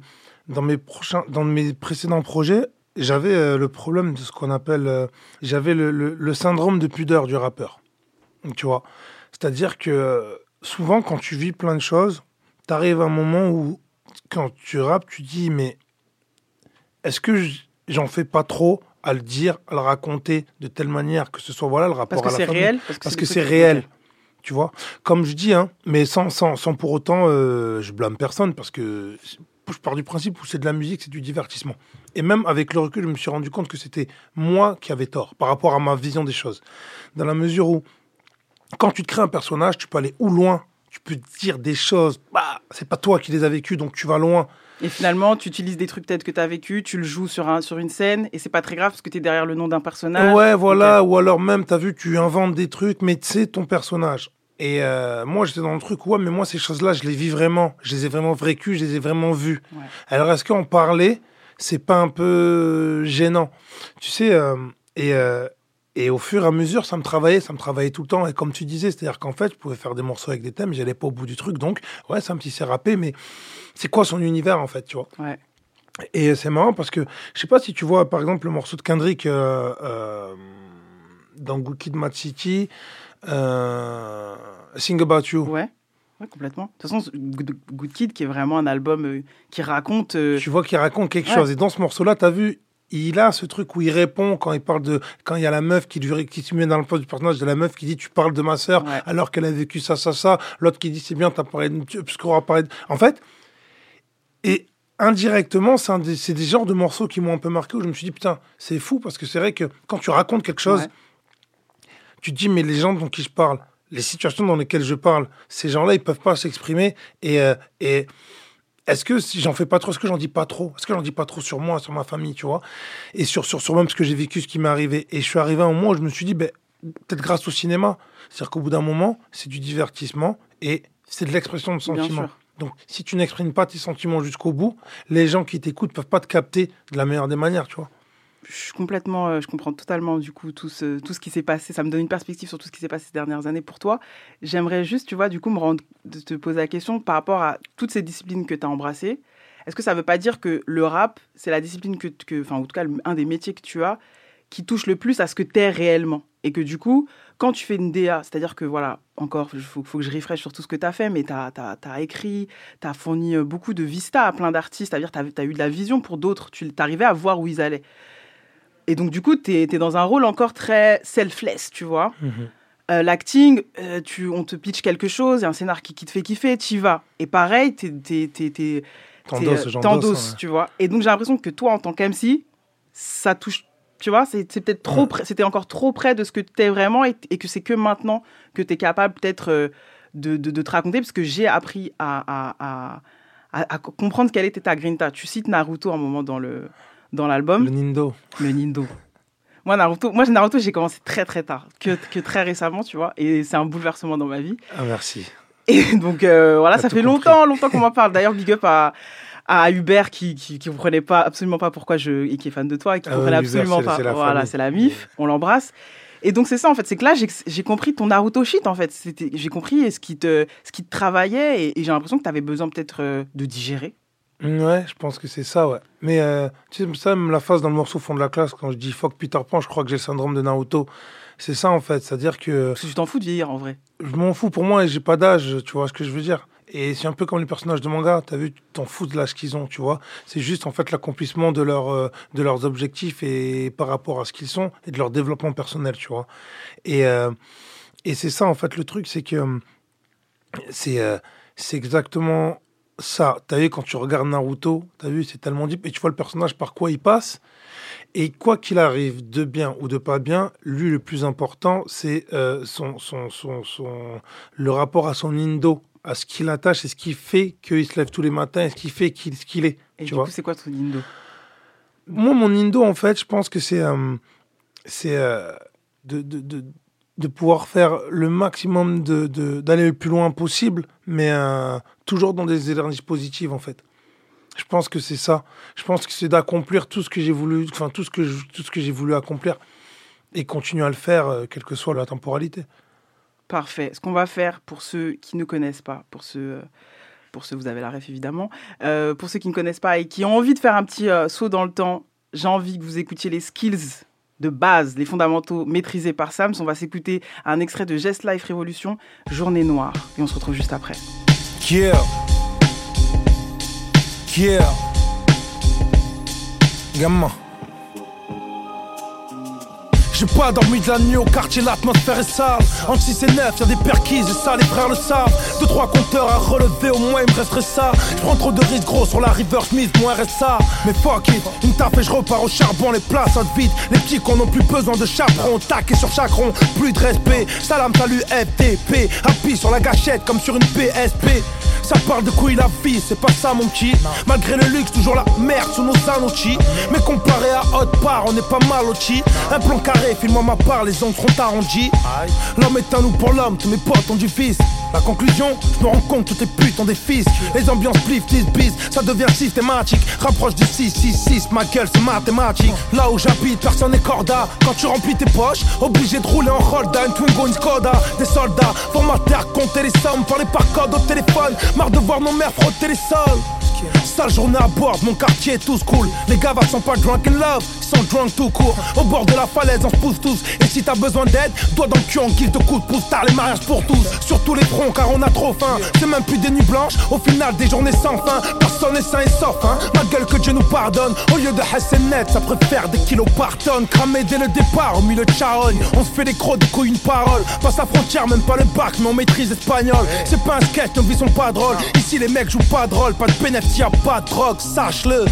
dans, mes prochains, dans mes précédents projets, j'avais euh, le problème de ce qu'on appelle. euh, j'avais le, le- le syndrome de pudeur du rappeur. Tu vois? C'est-à-dire que souvent, quand tu vis plein de choses, tu arrives à un moment où, quand tu rappes, tu dis Mais est-ce que j'en fais pas trop à le dire, à le raconter de telle manière que ce soit voilà le rapport Parce que à la réel Parce que c'est réel. Tu vois, comme je dis, hein, mais sans, sans, sans pour autant, euh, je blâme personne parce que je pars du principe où c'est de la musique, c'est du divertissement. Et même avec le recul, je me suis rendu compte que c'était moi qui avais tort par rapport à ma vision des choses. Dans la mesure où, quand tu te crées un personnage, tu peux aller où loin, tu peux dire des choses, bah, c'est pas toi qui les as vécues, donc tu vas loin. Et finalement, tu utilises des trucs peut-être que tu as vécu, tu le joues sur, un, sur une scène, et c'est pas très grave parce que tu es derrière le nom d'un personnage. Ouais, voilà. Ou alors même, t'as vu, tu inventes des trucs, mais c'est ton personnage. Et euh, moi, j'étais dans le truc, ouais, mais moi, ces choses-là, je les vis vraiment. Je les ai vraiment vécues, je les ai vraiment vues. Ouais. Alors, est-ce qu'en parler, c'est pas un peu gênant? Tu sais, euh, et, euh, et au fur et à mesure, ça me travaillait, ça me travaillait tout le temps. Et comme tu disais, c'est-à-dire qu'en fait, je pouvais faire des morceaux avec des thèmes, j'allais pas au bout du truc. Donc, ouais, ça me s'est rappé, mais c'est quoi son univers, en fait, tu vois? Ouais. et c'est marrant parce que je sais pas si tu vois par exemple le morceau de Kendrick dans Good Kid, Mad City, euh, Sing About You. Ouais. Ouais, complètement. De toute façon, Good, Kid, qui est vraiment un album euh, qui raconte. euh, Tu vois qu'il raconte quelque Ouais. chose. Et dans ce morceau-là, tu as vu, il a ce truc où il répond quand il parle de. Quand il y a la meuf qui, lui, qui se met dans le poste du personnage de la meuf qui dit Tu parles de ma sœur Ouais. alors qu'elle a vécu ça, ça, ça. L'autre qui dit C'est bien, t'as parlé de. Parler de. En fait, et indirectement, c'est des, genres de morceaux qui m'ont un peu marqué où je me suis dit Putain, c'est fou parce que c'est vrai que quand tu racontes quelque chose. Tu te dis Mais les gens dont qui je parle, les situations dans lesquelles je parle, ces gens-là, ils peuvent pas s'exprimer. Et. euh, et est-ce que si j'en fais pas trop, est-ce que j'en dis pas trop? Est-ce que j'en dis pas trop sur moi, sur ma famille, tu vois? Et sur, sur, sur même ce que j'ai vécu, ce qui m'est arrivé. Et je suis arrivé à un moment où je me suis dit, ben, peut-être grâce au cinéma. C'est-à-dire qu'au bout d'un moment, c'est du divertissement et c'est de l'expression de sentiments. Donc, si tu n'exprimes pas tes sentiments jusqu'au bout, les gens qui t'écoutent peuvent pas te capter de la meilleure des manières, tu vois? Je complètement, euh, je comprends totalement du coup tout ce, tout ce qui s'est passé. Ça me donne une perspective sur tout ce qui s'est passé ces dernières années pour toi. J'aimerais juste, tu vois, du coup, me rendre, te poser la question par rapport à toutes ces disciplines que tu as embrassées. Est-ce que ça veut pas dire que le rap, c'est la discipline que, enfin, en tout cas, un des métiers que tu as qui touche le plus à ce que tu es réellement? Et que du coup, quand tu fais une DA, c'est-à-dire que voilà, encore, il faut, faut que je refresh sur tout ce que tu as fait, mais tu as, écrit, tu as fourni euh, beaucoup de vista à plein d'artistes, c'est-à-dire tu as, eu de la vision pour d'autres, tu arrivais à voir où ils allaient. Et donc, du coup, tu es, dans un rôle encore très selfless, tu vois. Euh, L'acting, euh, tu, on te pitch quelque chose, il y a un scénar qui, qui te fait kiffer, tu y vas. Et pareil, t'es- T'endosses, euh, tu vois. Et donc j'ai l'impression que toi, en tant qu'MC, ça touche, tu vois, c'est, peut-être trop, Ouais. c'était encore trop près de ce que t'es vraiment et, et que c'est que maintenant que t'es capable peut-être euh, de, de, de te raconter, parce que j'ai appris à, à, à, à- à comprendre quelle était ta grinta. Tu cites Naruto un moment dans le dans l'album. Le Nindo. Le Nindo. Moi, Naruto, moi, Naruto, j'ai commencé très très tard, que, que très récemment, tu vois, et c'est un bouleversement dans ma vie. Ah, merci. Et donc euh, voilà, ça fait compris. longtemps, longtemps qu'on m'en parle. D'ailleurs, big up à, à Hubert qui qui, qui comprenait pas absolument pas pourquoi je et qui est fan de toi et qui Ah comprenait absolument pas. la voilà, c'est la mif, on l'embrasse. Et donc c'est ça en fait, c'est que là j'ai compris ton Naruto shit en fait. J'ai compris ce qui te ce qui te travaillait et, et j'ai l'impression que tu avais besoin peut-être euh, de digérer. Ouais, je pense que c'est ça, ouais. Mais euh, tu sais, ça, même la phase dans le morceau fond de la classe, quand je dis fuck Peter Pan, je crois que j'ai le syndrome de Naruto. C'est ça, en fait. C'est-à-dire que. Parce que tu t'en fous de vieillir en vrai. Je m'en fous pour moi et j'ai pas d'âge, tu vois ce que je veux dire. Et c'est un peu comme les personnages de manga, t'as vu, tu t'en fous de l'âge qu'ils ont, tu vois. C'est juste en fait l'accomplissement de, leur, euh, de leurs objectifs et par rapport à ce qu'ils sont et de leur développement personnel, tu vois. Et, euh, et c'est ça en fait le truc, c'est que c'est euh, c'est exactement ça. T'as vu, quand tu regardes Naruto, t'as vu, c'est tellement deep et tu vois le personnage par quoi il passe. Et quoi qu'il arrive, de bien ou de pas bien, lui, le plus important, c'est euh, son, son, son, son- le rapport à son indo, à ce qu'il attache et ce qui fait qu'il se lève tous les matins et ce qui fait qu'il qu'il est. Et tu du vois coup, c'est quoi ton Indo? Moi, mon indo, en fait, je pense que c'est euh, c'est euh, de, de, de, de pouvoir faire le maximum, de- de- d'aller le plus loin possible, mais euh, toujours dans des énergies positives, en fait. Je pense que c'est ça. Je pense que c'est d'accomplir tout ce que j'ai voulu, enfin tout ce que tout ce que j'ai voulu accomplir et continuer à le faire, euh, quelle que soit la temporalité. Parfait. Ce qu'on va faire pour ceux qui ne connaissent pas, pour ceux, euh, pour ceux, vous avez la ref évidemment, pour ceux qui ne connaissent pas et qui ont envie de faire un petit saut dans le temps, j'ai envie que vous écoutiez les skills de base, les fondamentaux maîtrisés par Sams. On va s'écouter un extrait de Gest Life Révolution, Journée Noire. Et on se retrouve juste après. J'ai pas dormi de la nuit au quartier, l'atmosphère est sale. En 6 et 9, y'a des perquises et ça, les frères le savent. Deux, trois compteurs à relever, au moins il me ça. Je prends trop de risques gros sur la River Smith, mon RSA. Mais fuck it, une tape et repars au charbon, les places à vide. Les petits qu'on n'ont plus besoin de chaperon, taqué sur chaque rond, plus de respect. Salam, salut, FTP. Happy sur la gâchette comme sur une PSP. Ça parle de couilles la vie, c'est pas ça mon petit Malgré le luxe, toujours la merde sous nos anochis Mais comparé à Hot Part, on est pas mal au Un plan carré, file-moi ma part, les ondes seront arrondies L'homme est un loup pour l'homme, tous mes potes ont du vice. La conclusion, je me rends compte, toutes les putes ont des fils. Les ambiances plif, 10 bis, ça devient systématique. Rapproche du 6, 6, 6, ma gueule c'est mathématique. Là où j'habite, personne n'est corda. Quand tu remplis tes poches, obligé de rouler en Rolda Une Twingo, une Skoda, des soldats Formateurs, compter les sommes, parler par code au téléphone. Marre de voir nos mères frotter les sols Sale journée à bord, mon quartier est tous cool. Les gars sont pas drunk in love, ils sont drunk tout court. Au bord de la falaise on se pousse tous. Et si t'as besoin d'aide, doigt dans le cul en guise de coup de pouce Tard les mariages pour tous, sur tous les fronts car on a trop faim. C'est même plus des nuits blanches, au final des journées sans fin. Personne n'est sain et sauf hein, ma gueule que Dieu nous pardonne. Au lieu de net, ça préfère des kilos par tonne. Cramé dès le départ, au milieu de charogne. On se fait des crocs, des couilles, une parole. Passe la frontière, même pas le bac, mais on maîtrise l'espagnol. C'est pas un sketch, nos vies sont pas drôles. Ici les mecs jouent pas de rôle, pas de bénéfice, y'a pas de drogue, sache-le.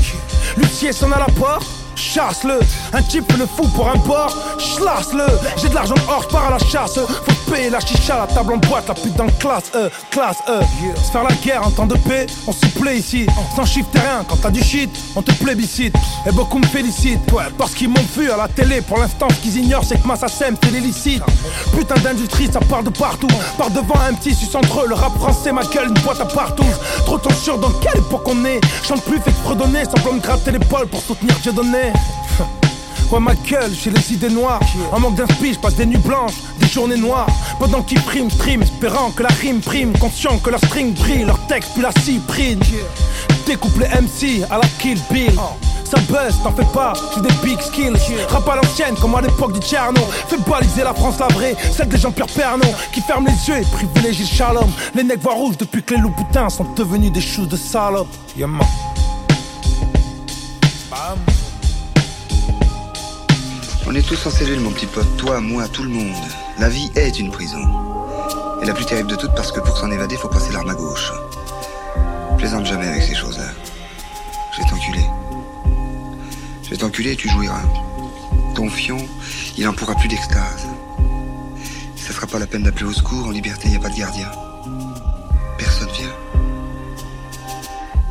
Lucier sonne à la porte Chasse-le, un type le fou pour un bord, chlasse-le J'ai de l'argent hors, je pars à la chasse. Faut payer la chicha, la table en boîte, la pute dans classe E, classe E Se faire la guerre en temps de paix, on s'y plaît ici. Sans chiffre rien, quand t'as du shit, on te plébiscite. Et beaucoup me félicitent, ouais, parce qu'ils m'ont vu à la télé. Pour l'instant, ce qu'ils ignorent, c'est que ma SACEM fait l'illicite. Putain d'industrie, ça part de partout. Par devant un petit sus entre eux, le rap français, ma gueule, une boîte à partout. Trop sûr dans quelle époque on est? Chante plus, fait que fredonner, semblant me gratter l'épaule pour soutenir Dieu donné Ouais ma gueule, j'ai les idées noires. En manque d'inspi, je passe des nuits blanches, des journées noires. Pendant qu'ils priment, stream, espérant que la rime prime. Conscient que leur string brille, leur texte puis la cyprine. Découpe les MC à la Kill Bill. Ça buzz, t'en fais pas, j'ai des big skills. Rap à l'ancienne comme à l'époque du Tcherno Fais baliser la France la vraie, celle des Jean-Pierre Pernaud. Qui ferment les yeux et privilégie le shalom. Les necks voient rouge depuis que les loups boutins sont devenus des choux de salope. Yeah man On est tous en cellule, mon petit pote. Toi, moi, tout le monde. La vie est une prison. Et la plus terrible de toutes parce que pour s'en évader, faut passer l'arme à gauche. Plaisante jamais avec ces choses-là. Je vais t'enculer. Je vais t'enculer et tu jouiras. Ton fion, il en pourra plus d'extase. Ça fera pas la peine d'appeler au secours, en liberté, y a pas de gardien. Personne vient.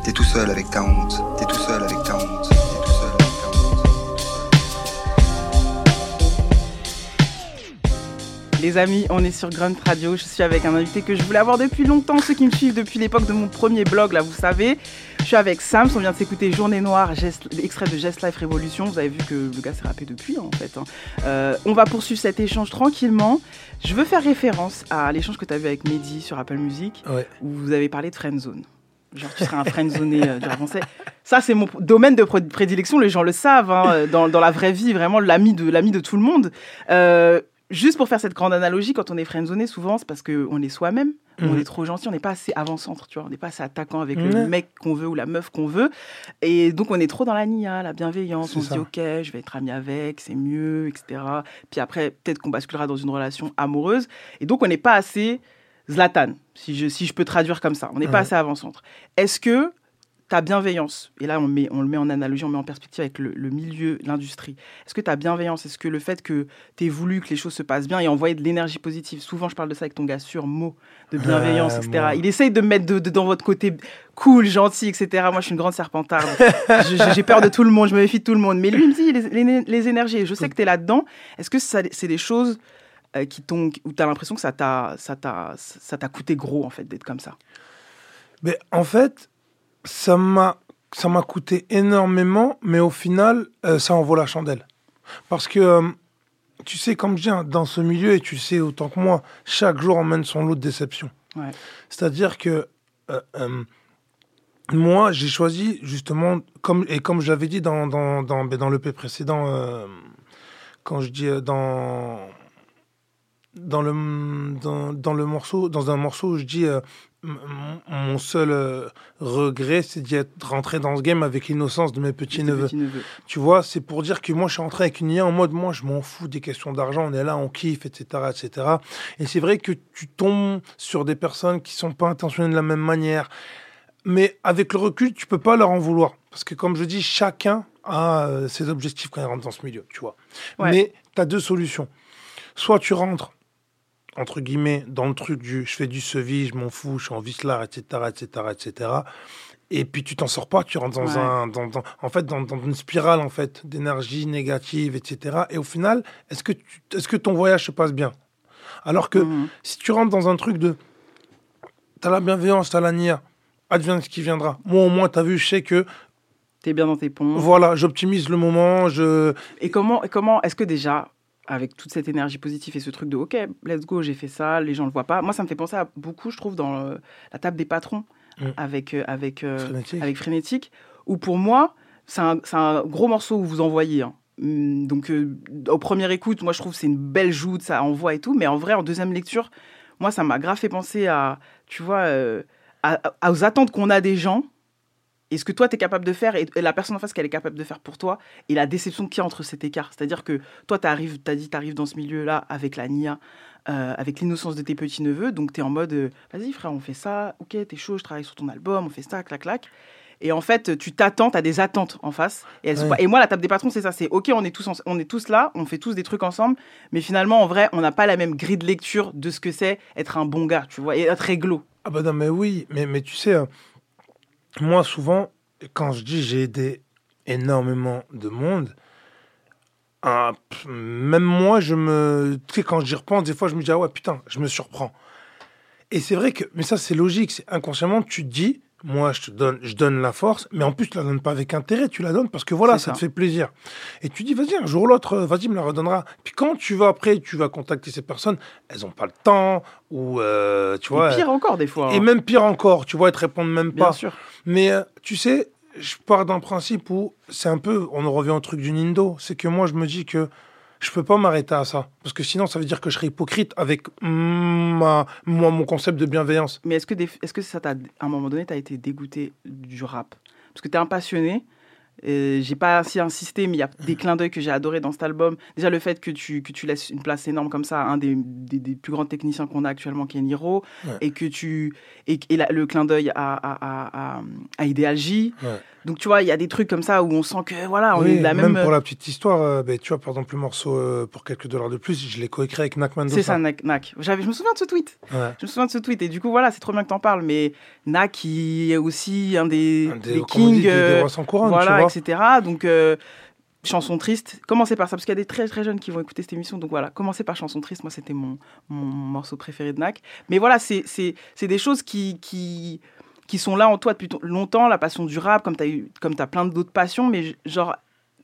T'es tout seul avec ta honte. T'es tout seul avec ta honte. Les amis, on est sur Grunt Radio. Je suis avec un invité que je voulais avoir depuis longtemps. Ceux qui me suivent depuis l'époque de mon premier blog, là, vous savez. Je suis avec Sams. On vient de s'écouter Journée Noire, geste- extrait de Just Life Révolution. Vous avez vu que le gars s'est rappé depuis, en fait. hein. Euh, on va poursuivre cet échange tranquillement. Je veux faire référence à l'échange que tu as vu avec Mehdi sur Apple Music, Ouais. où vous avez parlé de friendzone. Genre, tu serais un friendzoné euh, du français. Ça, c'est mon domaine de prédilection. Les gens le savent. hein, euh, dans, dans la vraie vie, vraiment, l'ami de, l'ami de tout le monde. Euh, juste pour faire cette grande analogie, quand on est friendzoné, souvent, c'est parce qu'on est soi-même. On Mhm. est trop gentil, on n'est pas assez avant-centre, tu vois. On n'est pas assez attaquant avec le mec qu'on veut ou la meuf qu'on veut. Et donc, on est trop dans la nia, la bienveillance. On se dit. OK, je vais être ami avec, c'est mieux, etc. Puis après, peut-être qu'on basculera dans une relation amoureuse. Et donc, on n'est pas assez Zlatan, si je, si je peux traduire comme ça. On n'est pas assez avant-centre. Est-ce que ta bienveillance, et là on, met, on le met en analogie, on met en perspective avec le, le milieu, l'industrie, est-ce que ta bienveillance, est-ce que le fait que tu aies voulu que les choses se passent bien et envoyer de l'énergie positive, souvent je parle de ça avec ton gars sur mot, de bienveillance, etc. moi. Il essaye de me mettre de- de- dans votre côté cool, gentil, etc. Moi je suis une grande serpentarde. J'ai peur de tout le monde, je me méfie de tout le monde. Mais lui il me dit les, les- les énergies, et je sais que tu es là-dedans. Est-ce que c'est des choses euh, qui t'ont, où tu as l'impression que ça t'a coûté gros en fait d'être comme ça? Mais en fait, ça m'a ça m'a coûté énormément, mais au final, euh, ça en vaut la chandelle. Parce que, euh, tu sais, comme je dis, hein, dans ce milieu, et tu sais autant que moi, chaque jour emmène son lot de déception. Ouais. C'est-à-dire que euh, moi, j'ai choisi justement, comme, et comme je l'avais dit dans, dans, dans, ben, dans l'EP précédent, quand je dis dans, dans, le, dans, dans le morceau, dans un morceau où je dis euh, mon seul euh, regret, c'est d'y être rentré dans ce game avec l'innocence de mes petits neveux. Petit-neveu. Tu vois, c'est pour dire que moi, je suis rentré avec une IA en mode, moi, je m'en fous des questions d'argent, on est là, on kiffe, etc., etc. Et c'est vrai que tu tombes sur des personnes qui sont pas intentionnées de la même manière. Mais avec le recul, tu peux pas leur en vouloir. Parce que, comme je dis, chacun a euh, ses objectifs quand il rentre dans ce milieu, tu vois. Ouais. Mais tu as deux solutions. Soit tu rentres, entre guillemets, dans le truc du je fais du sevi, je m'en fous, je suis en vislard, etc., etc., etc. Et puis tu t'en sors pas, tu rentres dans Ouais. un, dans, dans- en fait, dans, dans une spirale en fait d'énergie négative, etc. Et au final, est-ce que, tu- est-ce que ton voyage se passe bien? Alors que Mhm. si tu rentres dans un truc de, t'as la bienveillance, t'as la nia, advienne ce qui viendra. Moi au moins, t'as vu, je sais que, T'es bien dans tes ponts. voilà, j'optimise le moment, je, Et comment, et comment est-ce que déjà, avec toute cette énergie positive et ce truc de OK, let's go, j'ai fait ça, les gens le voient pas. Moi, ça me fait penser à beaucoup, je trouve, dans euh, la table des patrons Mm. avec, euh, avec, euh, Frénétique. avec Frénétique, où pour moi, c'est un, gros morceau où vous envoyez. hein. Hum, Donc, euh, au premier écoute, moi, je trouve que c'est une belle joute, ça envoie et tout. Mais en vrai, en deuxième lecture, moi, ça m'a grave fait penser à, tu vois, à- à- aux attentes qu'on a des gens. Et ce que toi, tu es capable de faire, et la personne en face qu'elle est capable de faire pour toi, et la déception qu'il y a entre cet écart. C'est-à-dire que toi, tu as dit, tu arrives dans ce milieu-là avec la NIA, euh, avec l'innocence de tes petits-neveux, donc tu es en mode, euh, vas-y frère, on fait ça, ok, t'es chaud, je travaille sur ton album, on fait ça, clac, clac. Et en fait, tu t'attends, tu as des attentes en face. Et, elles sont Ouais. pas- et moi, la table des patrons, c'est ça. C'est OK, on est, tous en- on est tous là, on fait tous des trucs ensemble. Mais finalement, en vrai, on n'a pas la même grille de lecture de ce que c'est être un bon gars, tu vois, et être réglo. Ah bah non, mais oui, mais, mais tu sais, euh, moi souvent, quand je dis j'ai aidé énormément de monde, ah, même moi, je me... Tu sais, quand j'y repense, des fois, je me dis, ah ouais, putain, je me surprends. Et c'est vrai que, mais ça, c'est logique, inconsciemment, tu te dis, moi, je te donne, je donne la force, mais en plus, tu la donnes pas avec intérêt, tu la donnes parce que voilà, ça, ça. te fait plaisir. Et tu dis, vas-y, un jour ou l'autre, euh, vas-y, me la redonnera. Puis quand tu vas après, tu vas contacter ces personnes, elles ont pas le temps, ou, euh, tu vois... et pire encore, des fois. Et hein. même pire encore, tu vois, elles te répondent même Bien pas. sûr. Mais euh, tu sais, je pars d'un principe où c'est un peu, on en revient au truc du Nindo, c'est que moi je me dis que je peux pas m'arrêter à ça. Parce que sinon ça veut dire que je serais hypocrite avec ma, moi, mon concept de bienveillance. Mais est-ce que, des- est-ce que ça t'a, à un moment donné, tu as été dégoûté du rap? Parce que tu es un passionné. Euh, j'ai pas assez insisté, mais il y a des clins d'œil que j'ai adoré dans cet album. Déjà, le fait que tu, que tu laisses une place énorme comme ça à un des, des, des plus grands techniciens qu'on a actuellement, qui est Niro, Ouais. et que tu. Et, et la- le clin d'œil à, à, à, à, à Ideal J. Ouais. Donc, tu vois, il y a des trucs comme ça où on sent que, voilà, on Oui, est de la même même. pour la petite histoire, euh, ben, tu vois, par exemple, le morceau euh, pour quelques dollars de plus, je l'ai coécrit avec Nak Mendoza. C'est ça, Nak. Nak. J'avais- Je me souviens de ce tweet. Ouais. Je me souviens de ce tweet. Et du coup, voilà, c'est trop bien que t'en parles. Mais Nak, qui est aussi un des, des- des kings. dit, des- des euh, rois sans couronne, Voilà, tu vois. etc. Donc, euh, chanson triste. Commencez par ça, parce qu'il y a des très très jeunes qui vont écouter cette émission. Donc voilà, commencez par chanson triste. Moi, c'était mon, mon morceau préféré de Nak. Mais voilà, c'est c'est- c'est des choses qui. qui qui sont là en toi depuis longtemps, la passion du rap, comme tu as, eu, comme as plein d'autres passions, mais genre,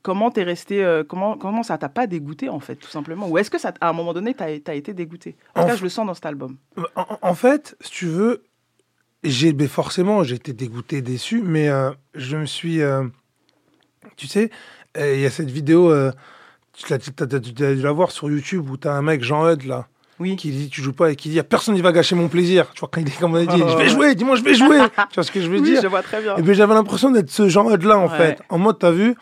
comment t'es resté, euh, comment, comment ça t'a pas dégoûté en fait, tout simplement? Ou est-ce que ça, à un moment donné, t'as as été dégoûté? En tout cas, je le sens dans cet album. En, en fait, si tu veux, j'ai ben, forcément, j'ai été dégoûté, déçu, mais euh, je me suis. euh, tu sais, euh, il y a cette vidéo, euh, tu t'as- t'as- as dû la voir sur YouTube où tu as un mec, Jean Hud, là. Qui dit tu joues pas et qui dit personne n'y va gâcher mon plaisir. Tu vois, quand il est comme on a dit, je vais jouer, dis-moi, je vais jouer. tu vois ce que je veux Oui, dire je vois très bien. Et ben j'avais l'impression d'être ce Jean Hud là en Ouais. fait. En mode, t'as vu,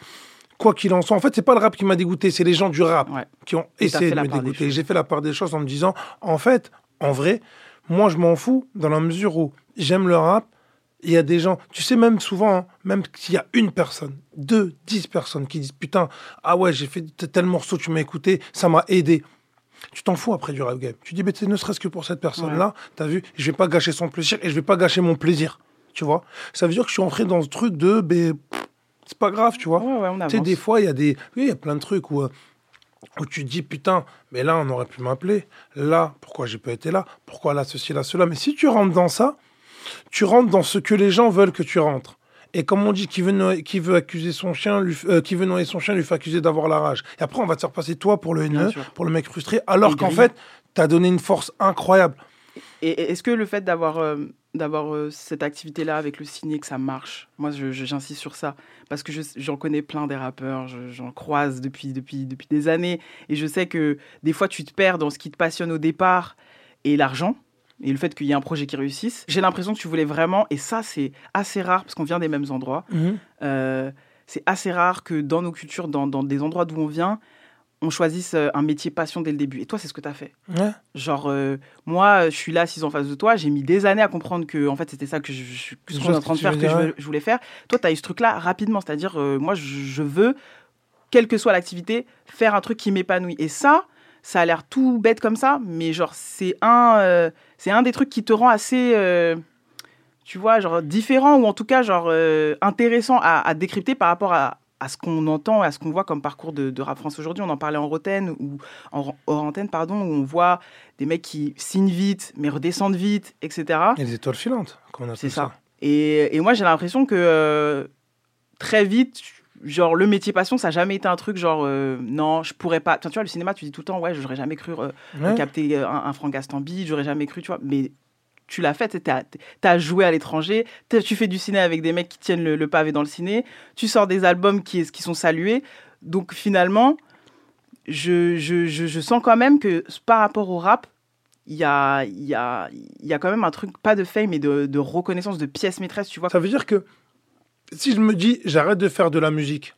quoi qu'il en soit. En fait, c'est pas le rap qui m'a dégoûté, c'est les gens du rap qui ont Et essayé de me dégoûter. J'ai fait la part des choses en me disant, en fait, en vrai, moi je m'en fous dans la mesure où j'aime le rap. Il y a des gens, tu sais, même souvent, hein, même s'il y a une personne, deux, dix personnes qui disent Putain, ah ouais, j'ai fait tel morceau, tu m'as écouté, ça m'a aidé. Tu t'en fous après du rap game. Tu dis, mais ne serait-ce que pour cette personne-là, t'as vu, je vais pas gâcher son plaisir et je vais pas gâcher mon plaisir. Tu vois? Ça veut dire que je suis entré dans ce truc de, ben, c'est pas grave, tu vois. on tu sais, des fois, il y a des, oui, il y a plein de trucs où, euh, où tu te dis, putain, mais là, on aurait pu m'appeler. Là, pourquoi j'ai pas été là? Pourquoi là, ceci, là, cela? Mais si tu rentres dans ça, tu rentres dans ce que les gens veulent que tu rentres. Et comme on dit, qui veut, noyer- qui veut accuser son chien, lui, euh, qui veut noyer son chien, lui fait accuser d'avoir la rage. Et après, on va te faire passer toi pour le haineux, pour le mec frustré, alors qu'en fait, t'as donné une force incroyable. Et est-ce que le fait d'avoir euh, d'avoir euh, cette activité-là avec le ciné, que ça marche? Moi, j'insiste sur ça. Parce que je- j'en connais plein des rappeurs, je- j'en croise depuis, depuis, depuis des années. Et je sais que des fois, tu te perds dans ce qui te passionne au départ et l'argent. Et le fait qu'il y ait un projet qui réussisse. J'ai l'impression que tu voulais vraiment, et ça, c'est assez rare, parce qu'on vient des mêmes endroits. Mhm. Euh, c'est assez rare que dans nos cultures, dans, dans des endroits d'où on vient, on choisisse euh, un métier passion dès le début. Et toi, c'est ce que tu as fait. Ouais. Genre, euh, moi, je suis là, assise en face de toi, j'ai mis des années à comprendre que, en fait, c'était ça que je, je- que ce Je qu'on est vois en train de faire, que je, voulais faire. Toi, tu as eu ce truc-là rapidement, c'est-à-dire, euh, moi, je, je veux, quelle que soit l'activité, faire un truc qui m'épanouit. Et ça, ça a l'air tout bête comme ça, mais genre, c'est un, euh, c'est un des trucs qui te rend assez. euh, tu vois, genre différent ou en tout cas, genre euh, intéressant à, à décrypter par rapport à, à ce qu'on entend et à ce qu'on voit comme parcours de, de rap France aujourd'hui. On en parlait en rotaine ou en hors antenne, pardon, où on voit des mecs qui signent vite, mais redescendent vite, etc. Et les étoiles filantes, comme on appelle ça. ça. Et, et moi, j'ai l'impression que très vite, genre le métier passion, ça n'a jamais été un truc genre euh, non, je pourrais pas. Enfin, tu vois, le cinéma, tu dis tout le temps, ouais, j'aurais jamais cru euh, Ouais. capter euh, un, un Franck Gastambide, j'aurais jamais cru, tu vois. Mais tu l'as fait, tu as, joué à l'étranger, tu fais du ciné avec des mecs qui tiennent le, le pavé dans le ciné, tu sors des albums qui, qui sont salués. Donc finalement, je, je, je, je sens quand même que par rapport au rap, il y a, il y, a, il y a quand même un truc, pas de fame, mais de, de reconnaissance, de pièce maîtresse, tu vois. Ça veut dire que si je me dis j'arrête de faire de la musique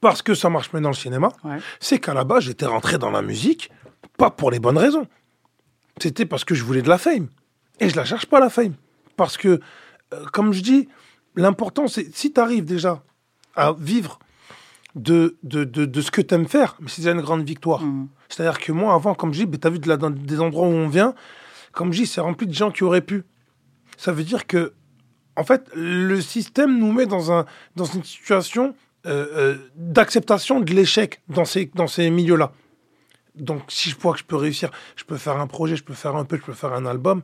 parce que ça marche mieux dans le cinéma, Ouais. c'est qu'à la base j'étais rentré dans la musique pas pour les bonnes raisons. C'était parce que je voulais de la fame. Et je la cherche pas la fame. Parce que, euh, comme je dis, l'important c'est si tu arrives déjà à vivre de, de, de, de ce que tu aimes faire, mais c'est déjà une grande victoire. C'est-à-dire que moi, avant, comme je dis, tu as vu de la- dans des endroits où on vient, comme je dis, c'est rempli de gens qui auraient pu. Ça veut dire que, en fait, le système nous met dans, un, dans une situation euh, euh, d'acceptation de l'échec dans ces, dans ces milieux-là. Donc, si je vois que je peux réussir, je peux faire un projet, je peux faire un peu, je peux faire un album,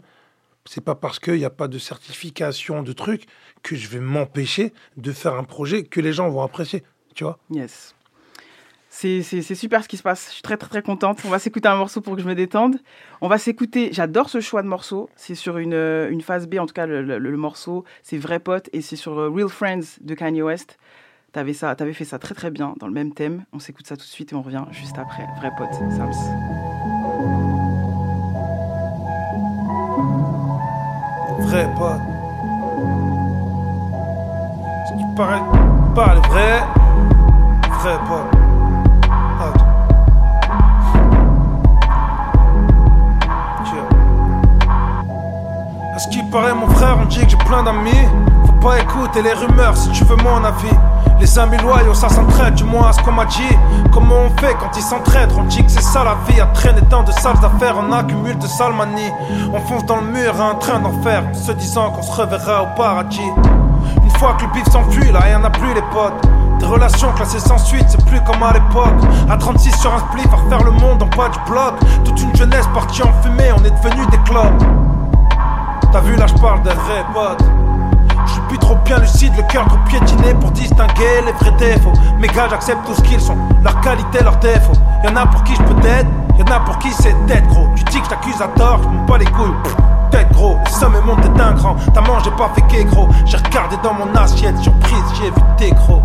c'est pas parce qu'il n'y a pas de certification de trucs que je vais m'empêcher de faire un projet que les gens vont apprécier. Tu vois? Yes. C'est super ce qui se passe. Je suis très, très, très contente. On va s'écouter un morceau pour que je me détende. On va s'écouter. J'adore ce choix de morceau. C'est sur une, euh, une phase B, en tout cas, le, morceau. C'est Vrai Pote et c'est sur euh, Real Friends de Kanye West. T'avais avais fait ça très, très bien dans le même thème. On s'écoute ça tout de suite et on revient juste après. Vrai Pote, Sams. Vrai pote. Ce qui paraît. Par les vrais, vrais potes. Ce qui paraît, mon frère, on dit que j'ai plein d'amis. Faut pas écouter les rumeurs si tu veux mon avis. Les amis loyaux, ça s'entraide, du moins à ce qu'on m'a dit. Comment on fait quand ils s'entraident? On dit que c'est ça la vie, à traîner dans de sales affaires, on accumule de sales manies. On fonce dans le mur à un train d'enfer, en se disant qu'on se reverra au paradis. Une fois que le bif s'enfuit, là, y'en a plus les potes. Des relations classées sans suite, c'est plus comme à l'époque. À 36 sur un spliff, à refaire le monde en bas du bloc. Toute une jeunesse partie en fumée, on est devenu des clubs. T'as vu, là, je parle des vrais potes. Je suis plus trop bien lucide, le cœur trop piétiné pour distinguer les vrais défauts. Mes gars, j'accepte tout ce qu'ils sont, leur qualité, leurs défauts. Y'en a pour qui je peux t'aider, y'en a pour qui c'est tête gros. Tu dis que je t'accuse à tort, je bats les couilles. Tête gros, le somme est monté d'un cran. T'as mangé pas fait gros. J'ai regardé dans mon assiette, surprise, j'ai vu tes gros.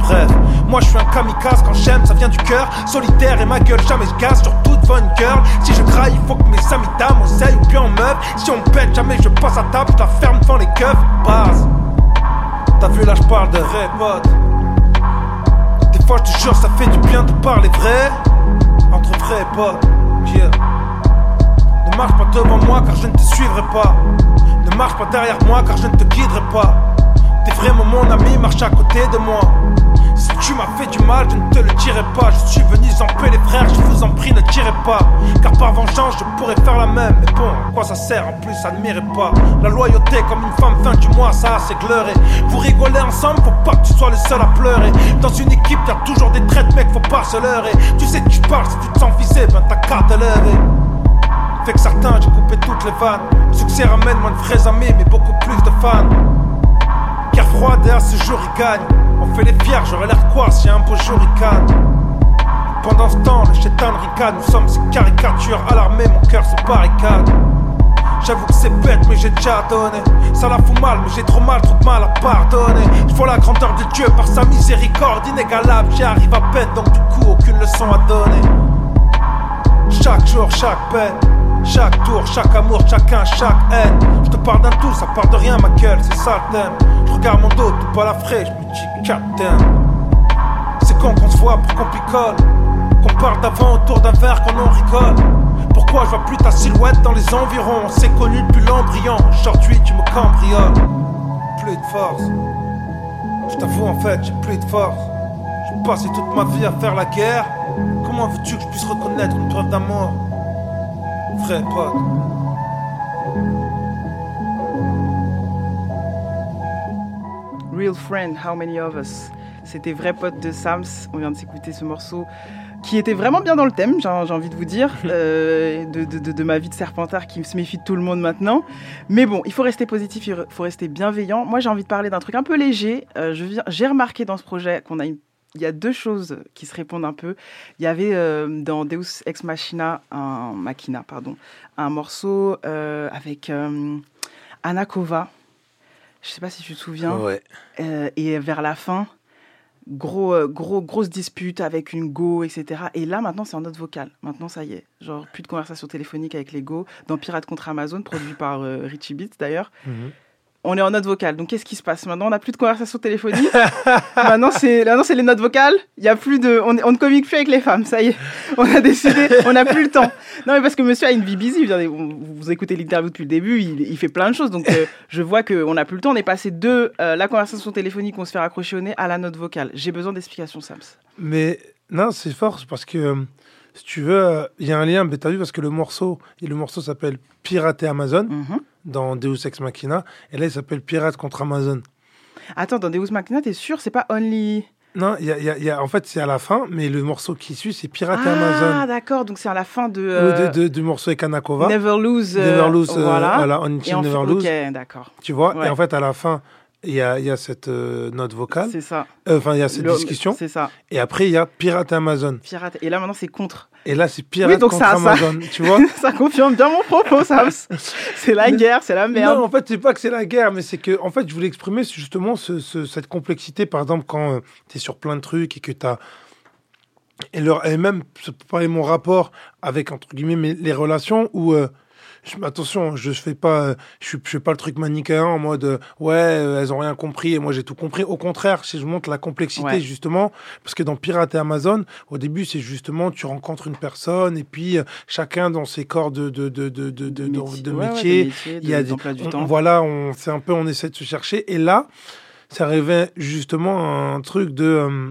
Bref, moi je suis un kamikaze quand j'aime, ça vient du cœur. Solitaire et ma gueule, jamais je casse sur toute bonne girl. Si je craille, il faut que mes amis oseille ou bien en meuf. Si on pète, jamais je passe à table, je la ferme devant les keufs. Base. T'as vu là, je parle de vrais potes. Des fois, je te jure, ça fait du bien de parler vrai. Entre vrais potes, yeah. Ne marche pas devant moi car je ne te suivrai pas. Ne marche pas derrière moi car je ne te guiderai pas. T'es vraiment mon ami, marche à côté de moi. Si tu m'as fait du mal, je ne te le dirai pas. Je suis venu zamper les frères, je vous en prie, ne tirez pas. Car par vengeance, je pourrais faire la même. Mais bon, à quoi ça sert? En plus, m'irait pas. La loyauté, comme une femme fin du mois, ça c'est gleuré. Vous rigolez ensemble, faut pas que tu sois le seul à pleurer. Dans une équipe, y'a toujours des traites, mec, faut pas se leurrer. Tu sais que tu parles, si tu te sens visé, ben ta carte est levée. Fait que certains, j'ai coupé toutes les vannes. Le succès ramène moins de vrais amis, mais beaucoup plus de fans. Froid derrière ce jour il gagne. On fait les fiers, j'aurais l'air quoi si un beau jour il. Pendant ce temps, le chétan ricane. Nous sommes ces caricatures alarmées, mon cœur se barricade. J'avoue que c'est bête, mais j'ai déjà donné. Ça la fout mal, mais j'ai trop mal, trop mal à pardonner. Je vois la grandeur de Dieu par sa miséricorde inégalable. J'y arrive à peine, donc du coup, aucune leçon à donner. Chaque jour, chaque peine. Chaque tour, chaque amour, chacun, chaque haine. Je te parle d'un tout, ça part de rien, ma gueule, c'est ça le thème. Je regarde mon dos, tout pas la fraîche, je me dis captain. C'est con qu'on se voit pour qu'on picole. Qu'on parle d'avant autour d'un verre, qu'on en rigole. Pourquoi je vois plus ta silhouette dans les environs? On s'est connus depuis l'embryon. Aujourd'hui, tu me cambrioles. Plus de force. Je t'avoue, en fait, j'ai plus de force. J'ai passé toute ma vie à faire la guerre. Comment veux-tu que je puisse reconnaître une preuve d'amour? Vrai pote. Real Friend, How Many of Us C'était Vrai Pote de Sams. On vient de s'écouter ce morceau qui était vraiment bien dans le thème, j'ai envie de vous dire, euh, de, de- de- de ma vie de serpentard qui se méfie de tout le monde maintenant. Mais bon, il faut rester positif, il faut rester bienveillant. Moi, j'ai envie de parler d'un truc un peu léger. Euh, J'ai remarqué dans ce projet qu'on a une il y a deux choses qui se répondent un peu. Il y avait euh, dans Deus Ex Machina, un, Machina, pardon, un morceau euh, avec euh, Anna Kova. Je sais pas si tu te souviens. Ouais. Euh, et vers la fin, gros, gros, grosse dispute avec une go, etc. Et là, maintenant, c'est en note vocale. Maintenant, ça y est. Genre, plus de conversation téléphonique avec les go. Dans Pirates contre Amazon, produit par euh, Richie Beats d'ailleurs. On est en note vocale. Donc, qu'est-ce qui se passe? Maintenant, on n'a plus de conversation téléphonique. maintenant, c'est c'est les notes vocales. Il y a plus de, on, on ne communique plus avec les femmes. Ça y est. On a décidé. on n'a plus le temps. Non, mais parce que Monsieur a une vie busy. Vous, vous- écoutez l'interview depuis le début. Il, il fait plein de choses. Donc, euh, je vois qu'on n'a plus le temps. On est passé de euh, la conversation téléphonique, on se fait raccrocher au nez, à la note vocale. J'ai besoin d'explications, Sams. Mais non, c'est fort parce que euh, si tu veux, il y a un lien, mais t'as vu parce que le morceau, et le morceau s'appelle Pirater Amazon Mhm. Dans Deus Ex Machina, et là il s'appelle Pirate contre Amazon. Attends, dans Deus Machina, t'es sûr C'est pas Only? Non, y a, y a- y a- en fait c'est à la fin, mais le morceau qui suit c'est Pirater Ah, Amazon. d'accord. Donc, c'est à la fin de. Ou euh, de- de- du morceau avec Anakova. Never Lose. euh, Never Lose, euh, voilà. voilà, On Et en Never Lose. Ok, d'accord. Tu vois, Ouais. et en fait à la fin, il y a, il y a cette euh, note vocale. C'est ça. Euh, Enfin, il y a cette Le- discussion. C'est ça. Et après, il y a Pirate Amazon. Pirate. Et là, maintenant, c'est contre. Et là, c'est Pirate Oui, donc contre ça, ça- Amazon. Tu vois ça confirme bien mon propos, Sams. c'est la guerre, c'est la merde. Non, en fait, c'est pas que c'est la guerre, mais c'est que, en fait, je voulais exprimer justement ce- ce- cette complexité. Par exemple, quand tu es sur plein de trucs et que tu as. Et, leur, et même, pas mon rapport avec, entre guillemets, mes- les relations où euh, je- attention, je fais pas, euh, je suis, je fais pas le truc manichéen en mode euh, ouais, euh, elles ont rien compris et moi j'ai tout compris. Au contraire, si je montre la complexité Ouais. justement, parce que dans Pirate et Amazon, au début c'est justement tu rencontres une personne et puis euh, chacun dans ses corps de de de de de, de, de- métier. de ouais, métier, il y a de- des, du temps. voilà, on c'est un peu on essaie de se chercher et là ça révèle justement un truc de euh,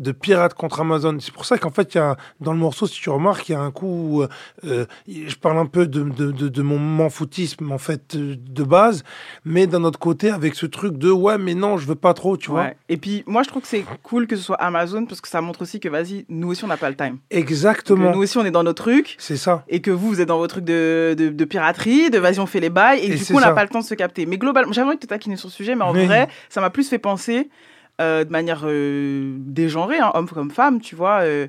de pirates contre Amazon. C'est pour ça qu'en fait, il y a, dans le morceau, si tu remarques, il y a un coup où euh, je parle un peu de, de, de, de mon m'en-foutisme, en fait, euh, de base, mais d'un autre côté, avec ce truc de ouais, mais non, je veux pas trop, tu vois. Et puis, moi, je trouve que c'est cool que ce soit Amazon parce que ça montre aussi que, vas-y, nous aussi, on n'a pas le time. Exactement. Que nous aussi, on est dans nos trucs. C'est ça. Et que vous, vous êtes dans vos trucs de, de, piraterie, de vas-y, on fait les bails. Et, Et du coup, on n'a pas le temps de se capter. Mais globalement, j'avais envie de te taquiner sur le sujet, mais en Mais- vrai, ça m'a plus fait penser euh, de manière euh, dégenrée, hein, homme comme femme, tu vois. euh,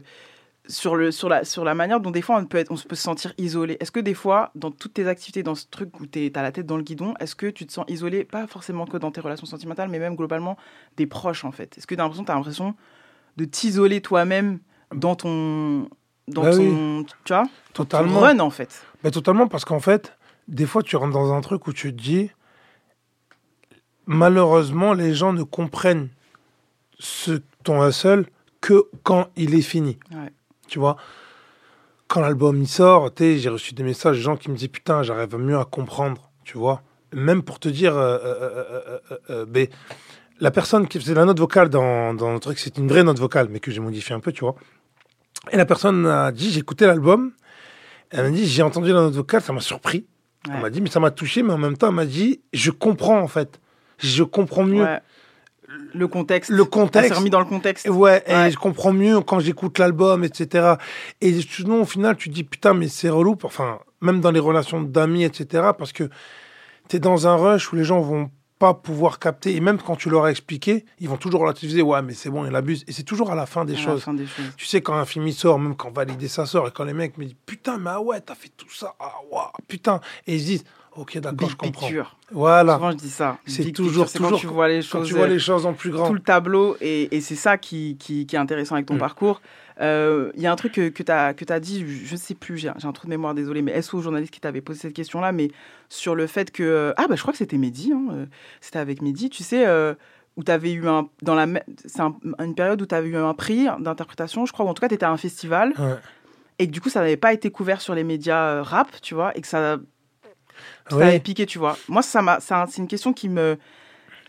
sur, le, sur, la, sur la manière dont des fois on peut, être, on peut se sentir isolé. Est-ce que des fois, dans toutes tes activités, dans ce truc où tu as la tête dans le guidon, est-ce que tu te sens isolé, pas forcément que dans tes relations sentimentales, mais même globalement des proches en fait Est-ce que tu as l'impression, de t'isoler toi-même dans ton. Dans Bah ton. Tu vois? Ton Totalement. run en fait. Ben, totalement, parce qu'en fait, des fois, tu rentres dans un truc où tu te dis, malheureusement, les gens ne comprennent ce ton hustle que quand il est fini. Ouais. Tu vois Quand l'album il sort, j'ai reçu des messages de gens qui me disent, putain, j'arrive mieux à comprendre, tu vois Même pour te dire, euh, euh, euh, euh, ben, la personne qui faisait la note vocale dans, dans le truc, c'est une vraie note vocale, mais que j'ai modifié un peu, tu vois Et la personne a dit, j'ai écouté l'album, elle m'a dit, j'ai entendu la note vocale, ça m'a surpris. Ouais. Elle m'a dit, mais ça m'a touché, mais en même temps, elle m'a dit, je comprends en fait. Je comprends mieux. Ouais. Le contexte. Le contexte. remis dans le contexte. Ouais, et je comprends mieux quand j'écoute l'album, etc. Et sinon, au final, tu te dis, putain, mais c'est relou. Enfin, même dans les relations d'amis, etc. Parce que tu es dans un rush où les gens vont pas pouvoir capter. Et même quand tu leur as expliqué, ils vont toujours relativiser, ouais, mais c'est bon, il abuse. Et c'est toujours à la fin des À la choses. fin des choses. Tu sais, quand un film il sort, même quand Validé ça sort, et quand les mecs me disent, putain, mais ah ouais, t'as fait tout ça, ah ouais, putain. Et ils se disent, ok, d'accord, je comprends. picture. Voilà. Souvent, je dis ça. C'est toujours, toujours quand tu vois les choses, tu vois euh, les choses en plus grand. tout le tableau, et, et c'est ça qui, qui, qui est intéressant avec ton Mm. parcours. Euh, Il y a un truc que, que tu as, dit, je ne sais plus, j'ai un trou de mémoire, désolé, mais est-ce au journaliste qui t'avait posé cette question-là, mais sur le fait que. Ah, bah, je crois que c'était Mehdi, hein, euh, c'était avec Mehdi, tu sais, euh, où tu avais eu un. Dans la, c'est un- une période où tu avais eu un prix d'interprétation, je crois, ou en tout cas, tu étais à un festival, Ouais. et que du coup, ça n'avait pas été couvert sur les médias euh, rap, tu vois, et que ça, ça Ouais. avait piqué, tu vois. Moi, ça m'a, c'est un- c'est une question qui me.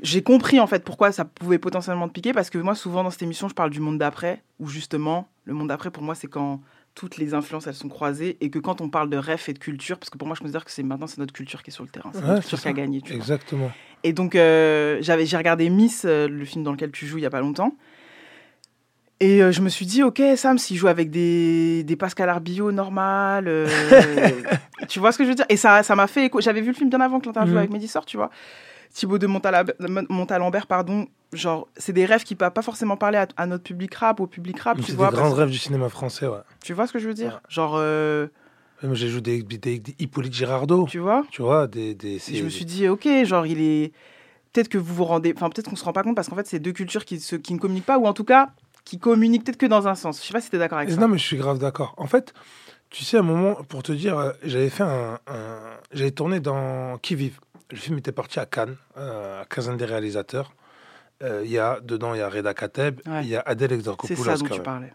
J'ai compris en fait pourquoi ça pouvait potentiellement te piquer parce que moi, souvent dans cette émission, je parle du monde d'après où justement, le monde d'après pour moi, c'est quand toutes les influences elles sont croisées et que quand on parle de ref et de culture, parce que pour moi, je considère que c'est maintenant c'est notre culture qui est sur le terrain, c'est Ouais, notre culture qui a gagné. Tu vois. Exactement. Et donc, euh, j'avais, j'ai regardé Miss, euh, le film dans lequel tu joues il y a pas longtemps. Et euh, je me suis dit, ok, Sam, s'il joue avec des, des Pascal Arbillot normal, euh, tu vois ce que je veux dire? Et ça, ça m'a fait écho. J'avais vu le film bien avant que l'interview Mhm. avec Mehdi sort, tu vois. Thibaut de Montalembert, pardon. Genre, c'est des rêves qui peuvent pas forcément parler à, à notre public rap, au public rap, C'est tu des vois. grands parce- rêves du cinéma français, ouais. Tu vois ce que je veux dire? Genre, euh, Moi, j'ai joué des, des, des Hippolyte Girardot. tu vois? Tu vois, des. des Et c'est- je me suis dit, ok, genre, il est. Peut-être que vous vous rendez. Enfin, peut-être qu'on se rend pas compte parce qu'en fait, c'est deux cultures qui, se... qui ne communiquent pas, ou en tout cas, qui communiquent peut-être que dans un sens. Je sais pas si t'es d'accord avec ça. Non, mais je suis grave d'accord. En fait, tu sais, à un moment, pour te dire, euh, j'avais fait un. un- J'avais tourné dans Qui vive. Le film était parti à Cannes, euh, à Quinzaine des réalisateurs. Euh, Il y a, dedans, il y a Reda Kateb, il Ouais. y a Adèle C'est Exarchopoulos. ça dont tu parlais.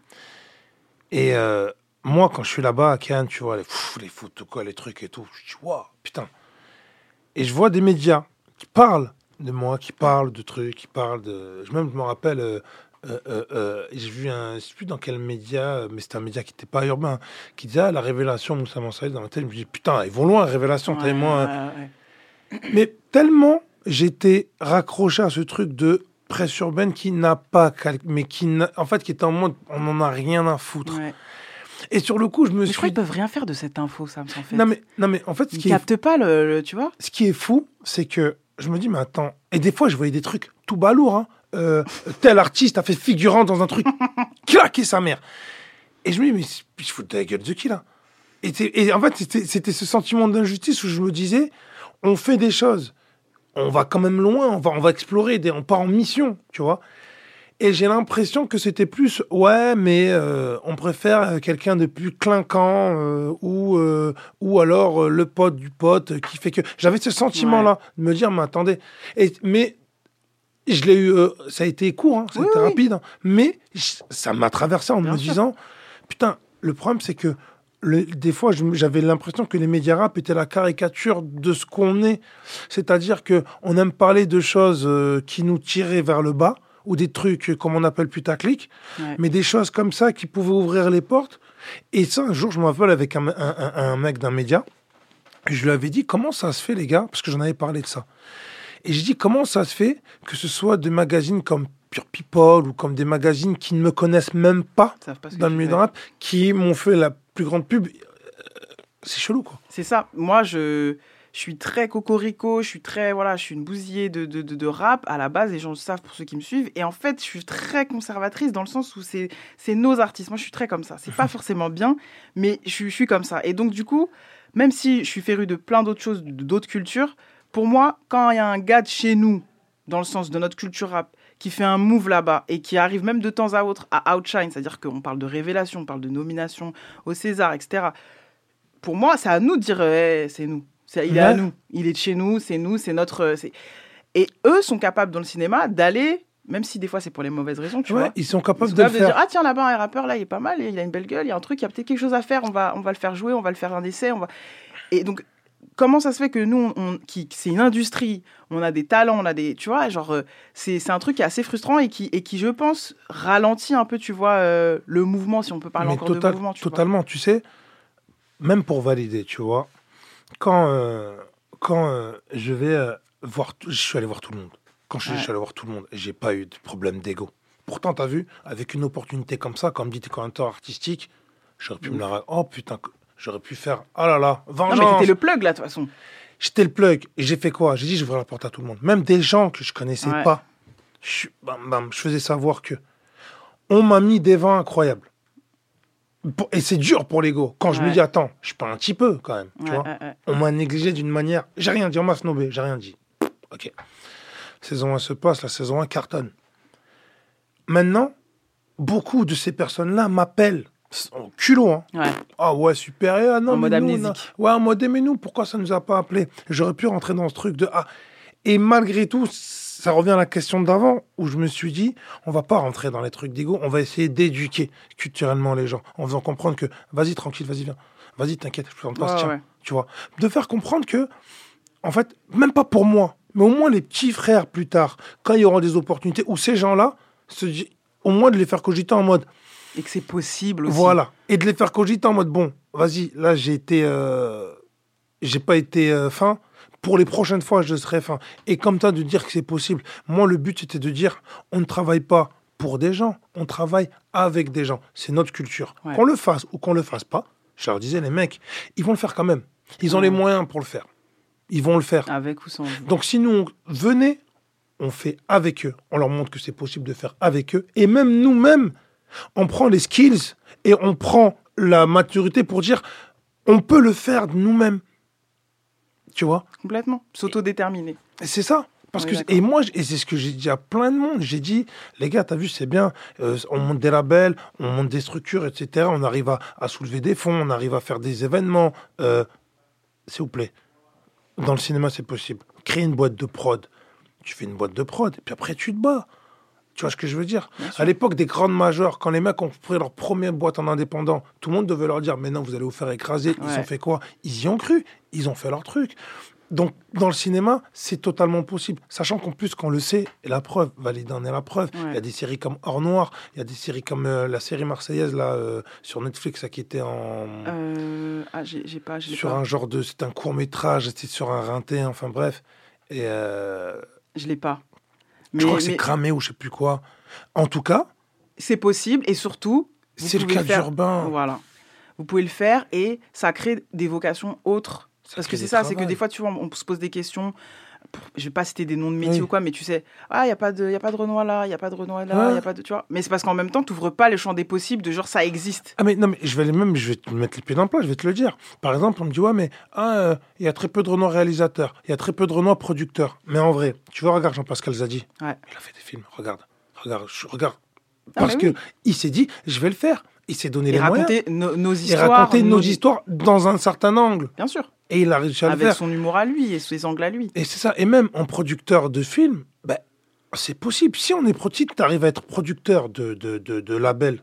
Et euh, moi, quand je suis là-bas à Cannes, tu vois, les, pff, les photos, quoi, les trucs et tout, je dis, waouh, putain. Et je vois des médias qui parlent de moi, qui parlent de trucs, qui parlent de. Je même je me rappelle, euh, euh, euh, j'ai vu un. Je sais plus dans quel média, mais c'était un média qui n'était pas urbain, qui disait ah, la révélation Moussa Mansouri dans la tête. Je me dis, putain, ils vont loin, révélation, Ouais, tellement. ouais, hein. ouais. Mais tellement j'étais raccroché à ce truc de presse urbaine qui n'a pas, mais qui, en fait, qui est en mode, on n'en a rien à foutre. Et sur le coup, je me Mais suis je crois qu'ils peuvent rien faire de cette info, Sam, en fait. non mais, non mais en fait, ce Ils qui, est, captent pas le, le- Tu vois ce qui est fou, c'est que je me dis, mais attends, et des fois je voyais des trucs tout balourds, hein. Euh, tel artiste a fait figurant dans un truc, claquer sa mère. Et je me dis, mais je fous de la gueule de qui là? Et, en fait, c'était- ce sentiment d'injustice où je me disais, on fait des choses, on va quand même loin, on va, on va explorer, des, on part en mission, tu vois? Et j'ai l'impression que c'était plus, ouais, mais euh, on préfère quelqu'un de plus clinquant euh, ou, euh, ou alors le pote du pote qui fait que. J'avais ce sentiment-là de me dire, mais attendez. Et, mais je l'ai eu, euh, ça a été court, hein, ça a été rapide, hein, mais ça m'a traversé en me disant, putain, le problème c'est que le- des fois j'avais l'impression que les médias rap étaient la caricature de ce qu'on est. C'est-à-dire que on aime parler de choses euh, qui nous tiraient vers le bas ou des trucs euh, comme on appelle putaclic, Ouais. mais des choses comme ça qui pouvaient ouvrir les portes. Et ça, un jour, je me rappelle avec un- un mec d'un média, je lui avais dit comment ça se fait les gars, parce que j'en avais parlé de ça. Et j'ai dit comment ça se fait que ce soit des magazines comme Pure People ou comme des magazines qui ne me connaissent même pas dans le milieu de rap, qui m'ont fait la plus grande pub. Euh, C'est chelou quoi. C'est ça. Moi, je, je suis très cocorico, je suis très, voilà, je suis une bousillée de, de, de, de rap à la base, les gens le savent pour ceux qui me suivent. Et en fait, je suis très conservatrice dans le sens où c'est, c'est nos artistes. Moi, je suis très comme ça. C'est pas forcément bien, mais je, suis- je suis comme ça. Et donc, du coup, même si je suis féru de plein d'autres choses, d'autres cultures, pour moi, quand il y a un gars de chez nous, dans le sens de notre culture rap, qui fait un move là-bas et qui arrive même de temps à autre à outshine, c'est-à-dire qu'on parle de révélation, on parle de nomination au César, etc. Pour moi, c'est à nous de dire, eh, c'est nous. Il est à nous. Il est de chez nous, c'est nous, c'est notre. euh, Et eux sont capables dans le cinéma d'aller, même si des fois c'est pour les mauvaises raisons, tu Ouais, vois. ils sont capables sont de le dire, ah tiens, là-bas, un rappeur, là, il est pas mal, il a une belle gueule, il y a un truc, il y a peut-être quelque chose à faire, on va, on va le faire jouer, on va le faire un essai. On va... Et donc, comment ça se fait que nous, on, qui, c'est une industrie, on a des talents, on a des. Tu vois, genre, euh, c'est, c'est un truc qui est assez frustrant et qui, et qui, je pense, ralentit un peu, tu vois, euh, le mouvement, si on peut parler Mais encore total- de mouvement. Tu vois. totalement, tu sais, même pour valider, tu vois, quand, euh, quand euh, je vais voir, je suis allé voir tout le monde. Quand je, suis allé voir tout le monde, j'ai pas eu de problème d'ego. Pourtant, tu as vu, avec une opportunité comme ça, comme dit, t'es commentateur artistique, j'aurais pu me la. Oh putain, j'aurais pu faire. Oh là là, Non, vengeance. mais t'étais le plug, là, de toute façon. J'étais le plug. Et j'ai fait quoi? J'ai dit, j'ouvrais la porte à tout le monde. Même des gens que je connaissais Ouais. pas. Je, bam, bam, je faisais savoir que. On m'a mis des vents incroyables. Et c'est dur pour l'ego. Quand je me dis, attends, je suis pas un petit peu quand même. tu vois. On m'a négligé d'une manière. J'ai rien dit, on m'a snobé, j'ai rien dit. Ok. Saison 1 se passe, la saison 1 cartonne. Maintenant, beaucoup de ces personnes-là m'appellent. Au culot, hein. Ouais. Ah ouais, super. Et, ah non, En mais mode nous, a- Ouais, en mode, mais nous, pourquoi ça nous a pas appelé J'aurais pu rentrer dans ce truc de ah. Et malgré tout, ça revient à la question d'avant où je me suis dit, on va pas rentrer dans les trucs d'ego, on va essayer d'éduquer culturellement les gens en faisant comprendre que vas-y tranquille, vas-y viens, vas-y t'inquiète, je présente pas, Ouais, tiens, ouais. tu vois, de faire comprendre que en fait, même pas pour moi, mais au moins les petits frères plus tard, quand il y aura des opportunités où ces gens-là se au moins de les faire cogiter en mode Et que c'est possible aussi. voilà. Et de les faire cogiter en mode bon, vas-y, là j'ai été. euh, j'ai pas été euh, fin. Pour les prochaines fois, je serai fin. Et comme ça, de dire que c'est possible. Moi, le but, c'était de dire on ne travaille pas pour des gens, on travaille avec des gens. C'est notre culture. Ouais. Qu'on le fasse ou qu'on le fasse pas, je leur disais, les mecs, ils vont le faire quand même. Ils ont les moyens pour le faire. Ils vont le faire. Avec ou sans. Donc si nous, on- venez, on fait avec eux. On leur montre que c'est possible de faire avec eux. Et même nous-mêmes, on prend les skills et on prend la maturité pour dire, on peut le faire nous-mêmes. Tu vois? Complètement. S'autodéterminer. C'est ça. Parce que, et moi, et c'est ce que j'ai dit à plein de monde. J'ai dit, les gars, t'as vu, c'est bien. euh, on monte des labels, on monte des structures, etc. On arrive à, à soulever des fonds, on arrive à faire des événements. Euh, S'il vous plaît, dans le cinéma, c'est possible. Créer une boîte de prod. Tu fais une boîte de prod, et puis après, tu te bats. Tu vois ce que je veux dire? À l'époque des grandes majeures, quand les mecs ont pris leur première boîte en indépendant, tout le monde devait leur dire Mais non, vous allez vous faire écraser. Ils Ouais. ont fait quoi? Ils y ont cru. Ils ont fait leur truc. Donc, dans le cinéma, c'est totalement possible. Sachant qu'en plus, qu'on le sait, et la preuve, Valide en est la preuve. Il y a des séries comme Hors Noir, il y a des séries comme euh, la série marseillaise là, euh, sur Netflix là, qui était en. Euh, ah, j'ai pas. Sur pas. un genre de. C'est un court métrage, c'était sur un rinté, enfin bref. Et. Je l'ai pas. Je crois que mais- c'est cramé ou je sais plus quoi. En tout cas, c'est possible et surtout C'est le cas d'Urbain. voilà vous pouvez le faire et ça crée des vocations autres parce que c'est ça c'est que des fois tu vois on se pose des questions je vais pas citer des noms de métiers Oui. ou quoi mais tu sais ah il y a pas de y a pas de Renoir là il y a pas de Renoir là il Ouais. y a pas de tu vois mais c'est parce qu'en même temps tu ouvres pas le champ des possibles de genre ça existe Ah mais non mais je vais même je vais te mettre les pieds dans le plat, je vais te le dire. Par exemple, on me dit ouais mais ah, euh, il y a très peu de Renoir réalisateurs, il y a très peu de Renoir producteurs. Mais en vrai, tu vois regarde Jean-Pascal Zadi. Ouais. Il a fait des films, regarde. Regarde, je- regarde. Ah, Parce mais que oui. il s'est dit, je vais le faire. Il s'est donné Et les moyens. raconter no- nos Et histoires. raconter nos nos- histoires dans un certain angle. Bien sûr. Et il a réussi à le Avec faire. son humour à lui et ses angles à lui. Et c'est ça. Et même en producteur de film, ben, c'est possible. Si on est pro tu arrives à être producteur de, de, de, de label,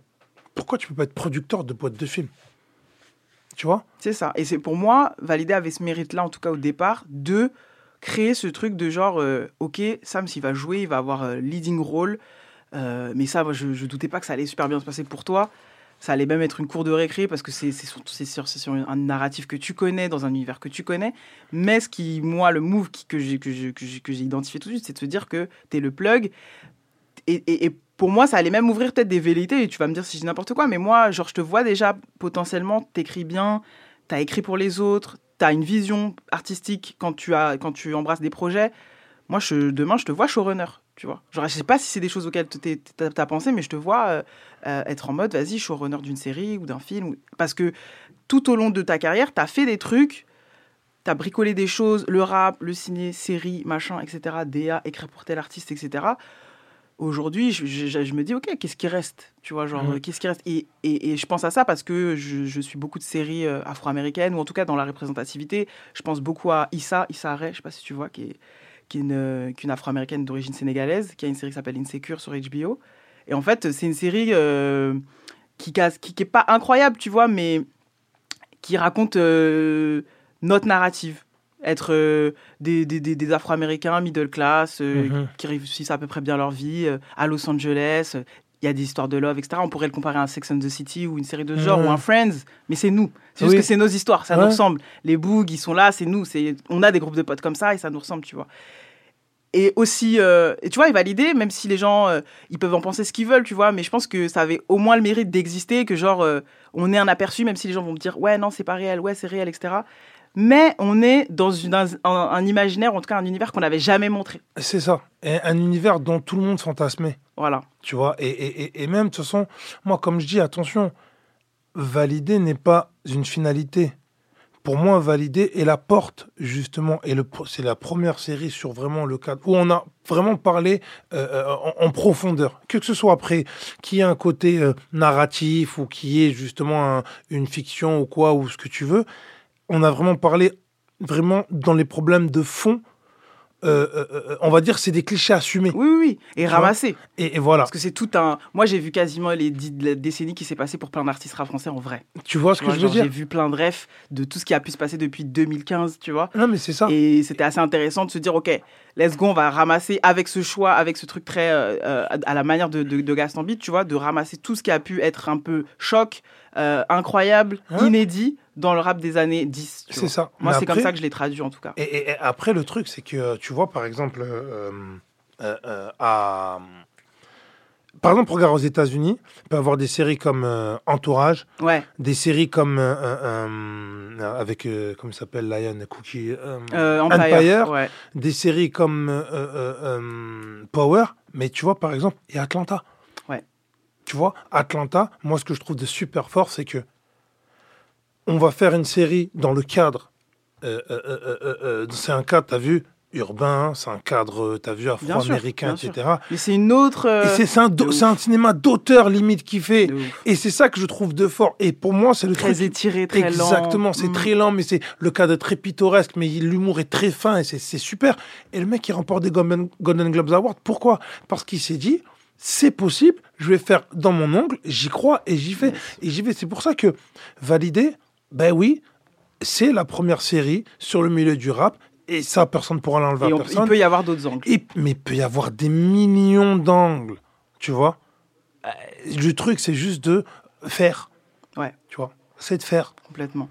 pourquoi tu peux pas être producteur de boîte de film Tu vois? C'est ça. Et c'est pour moi, Validé avait ce mérite-là, en tout cas au départ, de créer ce truc de genre, euh, ok, Sam, s'il va jouer, il va avoir euh, leading role. Euh, mais ça, moi, je, je doutais pas que ça allait super bien se passer pour toi. Ça allait même être une cour de récré parce que c'est sur, sur- sur un narratif que tu connais, dans un univers que tu connais. Mais ce qui, moi, le move qui- que j'ai identifié tout de suite, c'est de se dire que tu es le plug. Et, pour moi, ça allait même ouvrir peut-être des velléités. Et tu vas me dire si je n'importe quoi. Mais moi, genre, je te vois déjà potentiellement, t'écris bien, t'as écrit pour les autres, t'as une vision artistique quand tu, as, quand tu embrasses des projets. Moi, je, demain, je te vois showrunner, tu vois. Genre, je sais pas si c'est des choses auxquelles t'as as pensé, mais je te vois euh, euh, être en mode, vas-y, showrunner d'une série ou d'un film. ou- Parce que tout au long de ta carrière, t'as fait des trucs, t'as bricolé des choses, le rap, le ciné, série, machin, etc., DA, écrire pour tel artiste, etc. Aujourd'hui, je, je- je me dis, ok, qu'est-ce qui reste Tu vois, genre, qu'est-ce qui reste? Et, et- et je pense à ça parce que je, je suis beaucoup de séries euh, afro-américaines, ou en tout cas dans la représentativité. Je pense beaucoup à Issa, Issa Rae, je sais pas si tu vois, qui est, qui est une, euh, qui est une afro-américaine d'origine sénégalaise, qui a une série qui s'appelle Insecure sur HBO. Et en fait, c'est une série euh, qui, casse- qui, qui est pas incroyable, tu vois, mais qui raconte euh, notre narrative. Être euh, des, des, des- des Afro-Américains middle class euh, Mhm. qui réussissent à peu près bien leur vie euh, à Los Angeles. Il y a des histoires de love, etc. On pourrait le comparer à un Sex and the City ou une série de ce genre Mhm. ou un Friends, mais c'est nous. C'est juste Oui. que c'est nos histoires, ça nous ressemble. Les bougs, ils sont là, c'est nous. C'est On a des groupes de potes comme ça et ça nous ressemble, tu vois. Et aussi, euh, et tu vois, il validé, même si les gens, euh, ils peuvent en penser ce qu'ils veulent, tu vois, mais je pense que ça avait au moins le mérite d'exister, que genre, euh, on ait un aperçu, même si les gens vont me dire, ouais, non, c'est pas réel, ouais, c'est réel, etc. Mais on est dans une, un, un- un imaginaire, en tout cas un univers qu'on n'avait jamais montré. C'est ça. Et un univers dont tout le monde fantasmait. Voilà. Tu vois, et, et, même, de toute façon, moi, comme je dis, attention, valider n'est pas une finalité. Pour moi, valider est la porte, justement, et c'est la première série sur vraiment le cadre où on a vraiment parlé euh, euh, en, en profondeur. Que ce soit après, qui ait un côté euh, narratif ou qui ait justement un- une fiction ou quoi, ou ce que tu veux, on a vraiment parlé vraiment dans les problèmes de fond. euh, euh, euh, on va dire c'est des clichés assumés. Oui, oui, oui. Et ramassés. Et, et voilà. Parce que c'est tout un. Moi, j'ai vu quasiment les dix décennies qui s'est passée pour plein d'artistes rap français en vrai. Tu vois ce Tu que vois, je veux genre, dire J'ai vu plein de refs de tout ce qui a pu se passer depuis 2015, tu vois. Non, mais c'est ça. Et c'était assez intéressant de se dire, OK, let's go, on va ramasser avec ce choix, avec ce truc très euh, à la manière de, de, de Gaston Beat, tu vois, de ramasser tout ce qui a pu être un peu choc, euh, incroyable, Hein inédit dans le rap des années 10. tu C'est ça. Moi, c'est comme ça que je l'ai traduit en tout cas. Et, et- et après, le truc, c'est que tu vois, par exemple, euh, euh, à. Par exemple, regarde aux États-Unis, peut avoir des séries comme Entourage, Ouais. des séries comme. avec. comment il s'appelle Lion Cookie Empire, ouais. des séries comme Power, mais tu vois, par exemple, il y a Atlanta. Tu vois, Atlanta, moi, ce que je trouve de super fort, c'est que on va faire une série dans le cadre. euh, euh, euh, c'est un cadre, t'as vu, urbain, c'est un cadre, t'as vu, afro-américain, etc. Mais c'est une autre. c'est- un, cinéma d'auteur limite qui fait. Et c'est ça que je trouve de fort. Et pour moi, c'est le Très truc. étiré, très lent. Exactement, c'est Mm. très lent, mais c'est le cadre est très pittoresque, mais l'humour est très fin et c'est super. Et le mec, il remporte des Golden, Golden Globes Awards. Pourquoi? Parce qu'il s'est dit, c'est possible, je vais faire dans mon ongle, j'y crois et j'y fais. Et j'y vais. C'est pour ça que valider, ben oui, c'est la première série sur le milieu du rap. Et ça, personne ne pourra l'enlever à on- personne. il peut y avoir d'autres angles. Et- mais il peut y avoir des millions d'angles, tu vois. Euh, Le truc, c'est juste de faire, Ouais. tu vois. C'est de faire. Complètement.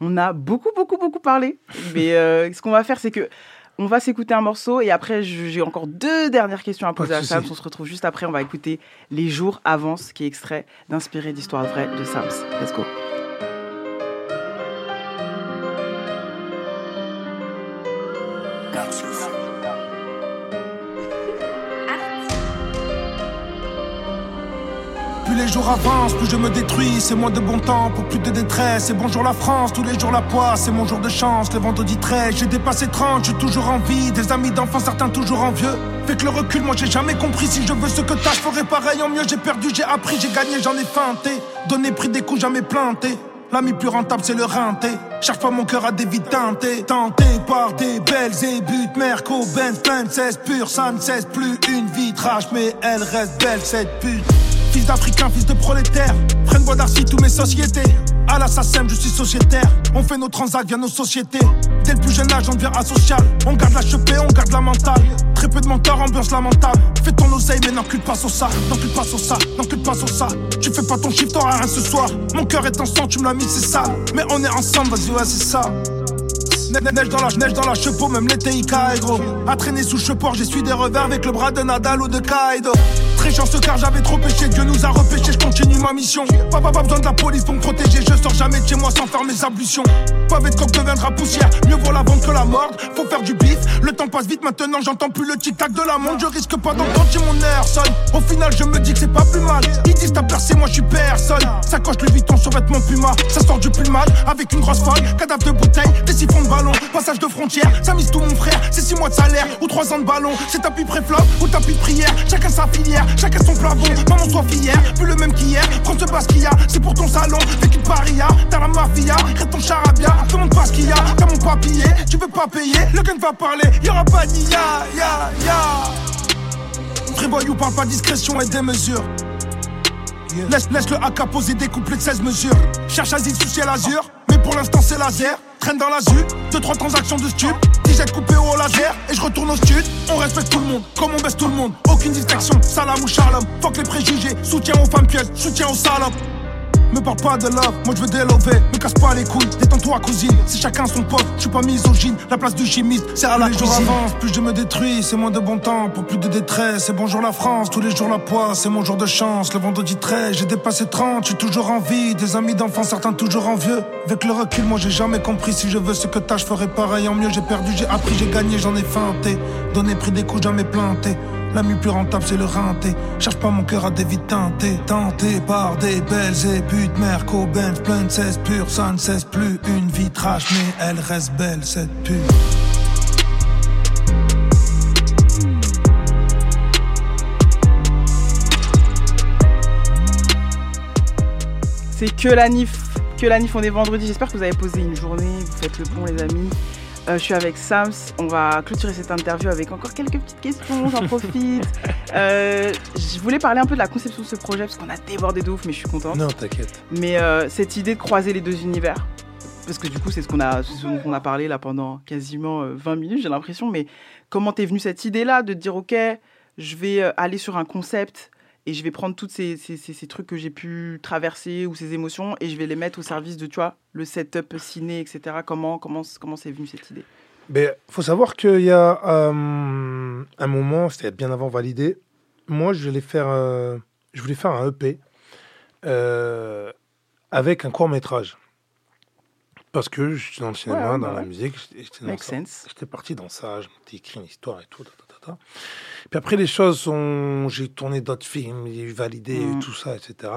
On a beaucoup, beaucoup, beaucoup parlé. Mais euh, ce qu'on va faire, c'est que on va s'écouter un morceau et après, j'ai encore deux dernières questions à poser à. Sams. On se retrouve juste après. On va écouter Les jours avancent, qui est extrait d'Inspiré d'histoire vraie de Sams. Let's go. Plus les jours avancent, plus je me détruis, c'est moins de bon temps pour plus de détresse. Et bonjour la France, tous les jours la poisse, c'est mon jour de chance. Le vendredi 13, j'ai dépassé 30, je suis toujours en vie. Des amis d'enfants, certains toujours envieux. Avec le recul, moi j'ai jamais compris si je veux ce que t'as, je ferai pareil en mieux. J'ai perdu, j'ai appris, j'ai gagné, j'en ai feinté. Donné, pris des coups, jamais planté. L'ami plus rentable, c'est le rinté. Chaque fois, mon cœur a des vies teintées. Tenté par des belles ébutes. Merco, Benz, plein 16 pur. Ça ne cesse plus une vie trash, mais elle reste belle, cette pute. Fils d'Africain, fils de prolétaire. Freine bois d'arcy, tous mes sociétés. À la je suis sociétaire. On fait nos transacts via nos sociétés. Dès le plus jeune âge, on devient asocial. On garde la chepée, on garde la mentale. Très peu de mentors, ambiance lamentable. Fais ton oseille, mais n'encule pas sur ça. N'encule pas sur ça, n'encule pas sur ça. Tu fais pas ton chiffre, t'auras rien ce soir. Mon cœur est en sang, tu me l'as mis, c'est ça. Mais on est ensemble, vas-y, ouais, c'est ça. Ne- Neige dans la neige dans la chepeau, même l'été il caille gros. À traîner sous cheport, j'essuie des revers avec le bras de Nadal ou de Kaido. Très chanceux car j'avais trop péché, Dieu nous a repêché, je continue ma mission. Papa pas besoin de la police pour me protéger, je sors jamais de chez moi sans faire mes ablutions. Pavé de coq deviendra poussière, mieux vaut la vente que la morde. Faut faire du bif, le temps passe vite maintenant, j'entends plus le tic-tac de la montre. Je risque pas d'entendre chez mon air sonne. Au final, je me dis que c'est pas plus mal. Ils disent t'as percé, moi je suis personne. Ça coche le Vuitton sur vêtements Puma, ça sort du plus mal avec une grosse folle. Cadavre de bouteille, des siphons de ballon, passage de frontière. Ça mise tout mon frère, c'est 6 mois de salaire ou 3 ans de ballon. C'est tapis pré-flop ou tapis de prière. Chacun sa filière, chacun son plafond. Maman soit fière, plus le même qu'hier. Prends ce passe qu'il y a, c'est pour ton salon. Qu'une paria, t'as la mafia, crée ton charabia. Demande pas ce qu'il y a, t'as mon papier. Tu veux pas payer, le gun va parler. Y'aura pas ni ya, ya, ya. Free you parle pas discrétion et des mesures. Laisse, laisse le AK poser des couplets de 16 mesures. Cherche asile sous ciel azur, pour l'instant c'est laser. Traîne dans la ZU, 2-3 transactions de stup. Digette coupé au laser, et je retourne au stud. On respecte tout le monde, comme on baisse tout le monde. Aucune distinction, salam ou shalom. Fuck les préjugés, soutien aux femmes pièges, soutien aux salopes. Me parle pas de love, moi je veux délover, me casse pas les couilles, détends-toi cousine, c'est chacun son pote, je suis pas misogyne, la place du chimiste, c'est à la les jours avancent, plus je me détruis, c'est moins de bon temps pour plus de détresse. C'est bonjour la France, tous les jours la poisse, c'est mon jour de chance. Le vendredi 13, j'ai dépassé 30, je suis toujours en vie. Des amis d'enfants, certains toujours envieux. Avec le recul, moi j'ai jamais compris. Si je veux ce que t'as, je ferai pareil en mieux. J'ai perdu, j'ai appris, j'ai gagné, j'en ai feinté. Donné, pris des coups, jamais planté. L'ami plus rentable, c'est le rinté. Cherche pas mon cœur à des vies teintées. Tenté par des belles ébutes. Merco, Benz, plein de 16 pur. Ça ne cesse plus une vie trash, mais elle reste belle, cette pure. C'est que la NIF. Que la NIF, on est vendredi. J'espère que vous avez posé une journée. Vous faites le pont, les amis. Euh, je suis avec Sams. On va clôturer cette interview avec encore quelques petites questions. J'en profite. Euh, je voulais parler un peu de la conception de ce projet parce qu'on a débordé de ouf, mais je suis contente. Non, t'inquiète. Mais euh, cette idée de croiser les deux univers, parce que du coup, c'est ce qu'on a, ce dont on a parlé là pendant quasiment euh, 20 minutes, j'ai l'impression. Mais comment t'es venue cette idée-là de te dire, ok, je vais aller sur un concept et je vais prendre tous ces, ces, ces- ces trucs que j'ai pu traverser ou ces émotions et je vais les mettre au service de, tu vois, le setup ciné, etc. Comment, comment, comment c'est venu cette idée? Mais faut savoir qu'il y a euh, un moment, c'était bien avant validé. Moi, je voulais faire, euh, je voulais faire un EP euh, avec un court métrage. Parce que je suis dans le cinéma, ouais, dans la musique. J'étais parti dans ça, je m'étais écrit une histoire et tout. Puis après, les choses sont. J'ai tourné d'autres films, eu validé, Mm. tout ça, etc.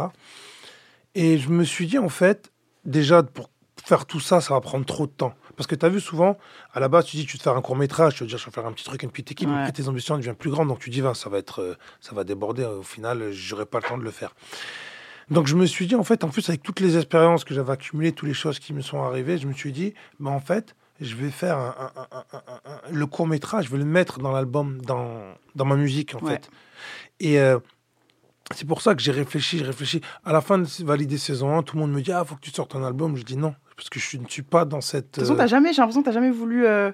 Et je me suis dit, en fait, déjà, pour faire tout ça, ça va prendre trop de temps. Parce que tu as vu souvent, à la base, tu dis, tu veux te faire un court métrage, tu veux dire, je vais faire un petit truc, une petite équipe, Ouais. après tes ambitions deviennent plus grandes, donc tu dis, ça va être, euh, ça va déborder, au final, j'aurai pas le temps de le faire. Donc je me suis dit, en fait, en plus, avec toutes les expériences que j'avais accumulées, toutes les choses qui me sont arrivées, je me suis dit, bah, en fait, je vais faire un- un- un- le court métrage, je vais le mettre dans l'album, dans, dans ma musique, en Ouais. fait. Et euh, c'est pour ça que j'ai réfléchi, j'ai réfléchi. À la fin de valider saison 1, tout le monde me dit, ah, faut que tu sortes un album. Je dis non, parce que je ne suis pas dans cette... De toute façon, euh, t'as jamais, j'ai l'impression que t'as jamais voulu euh,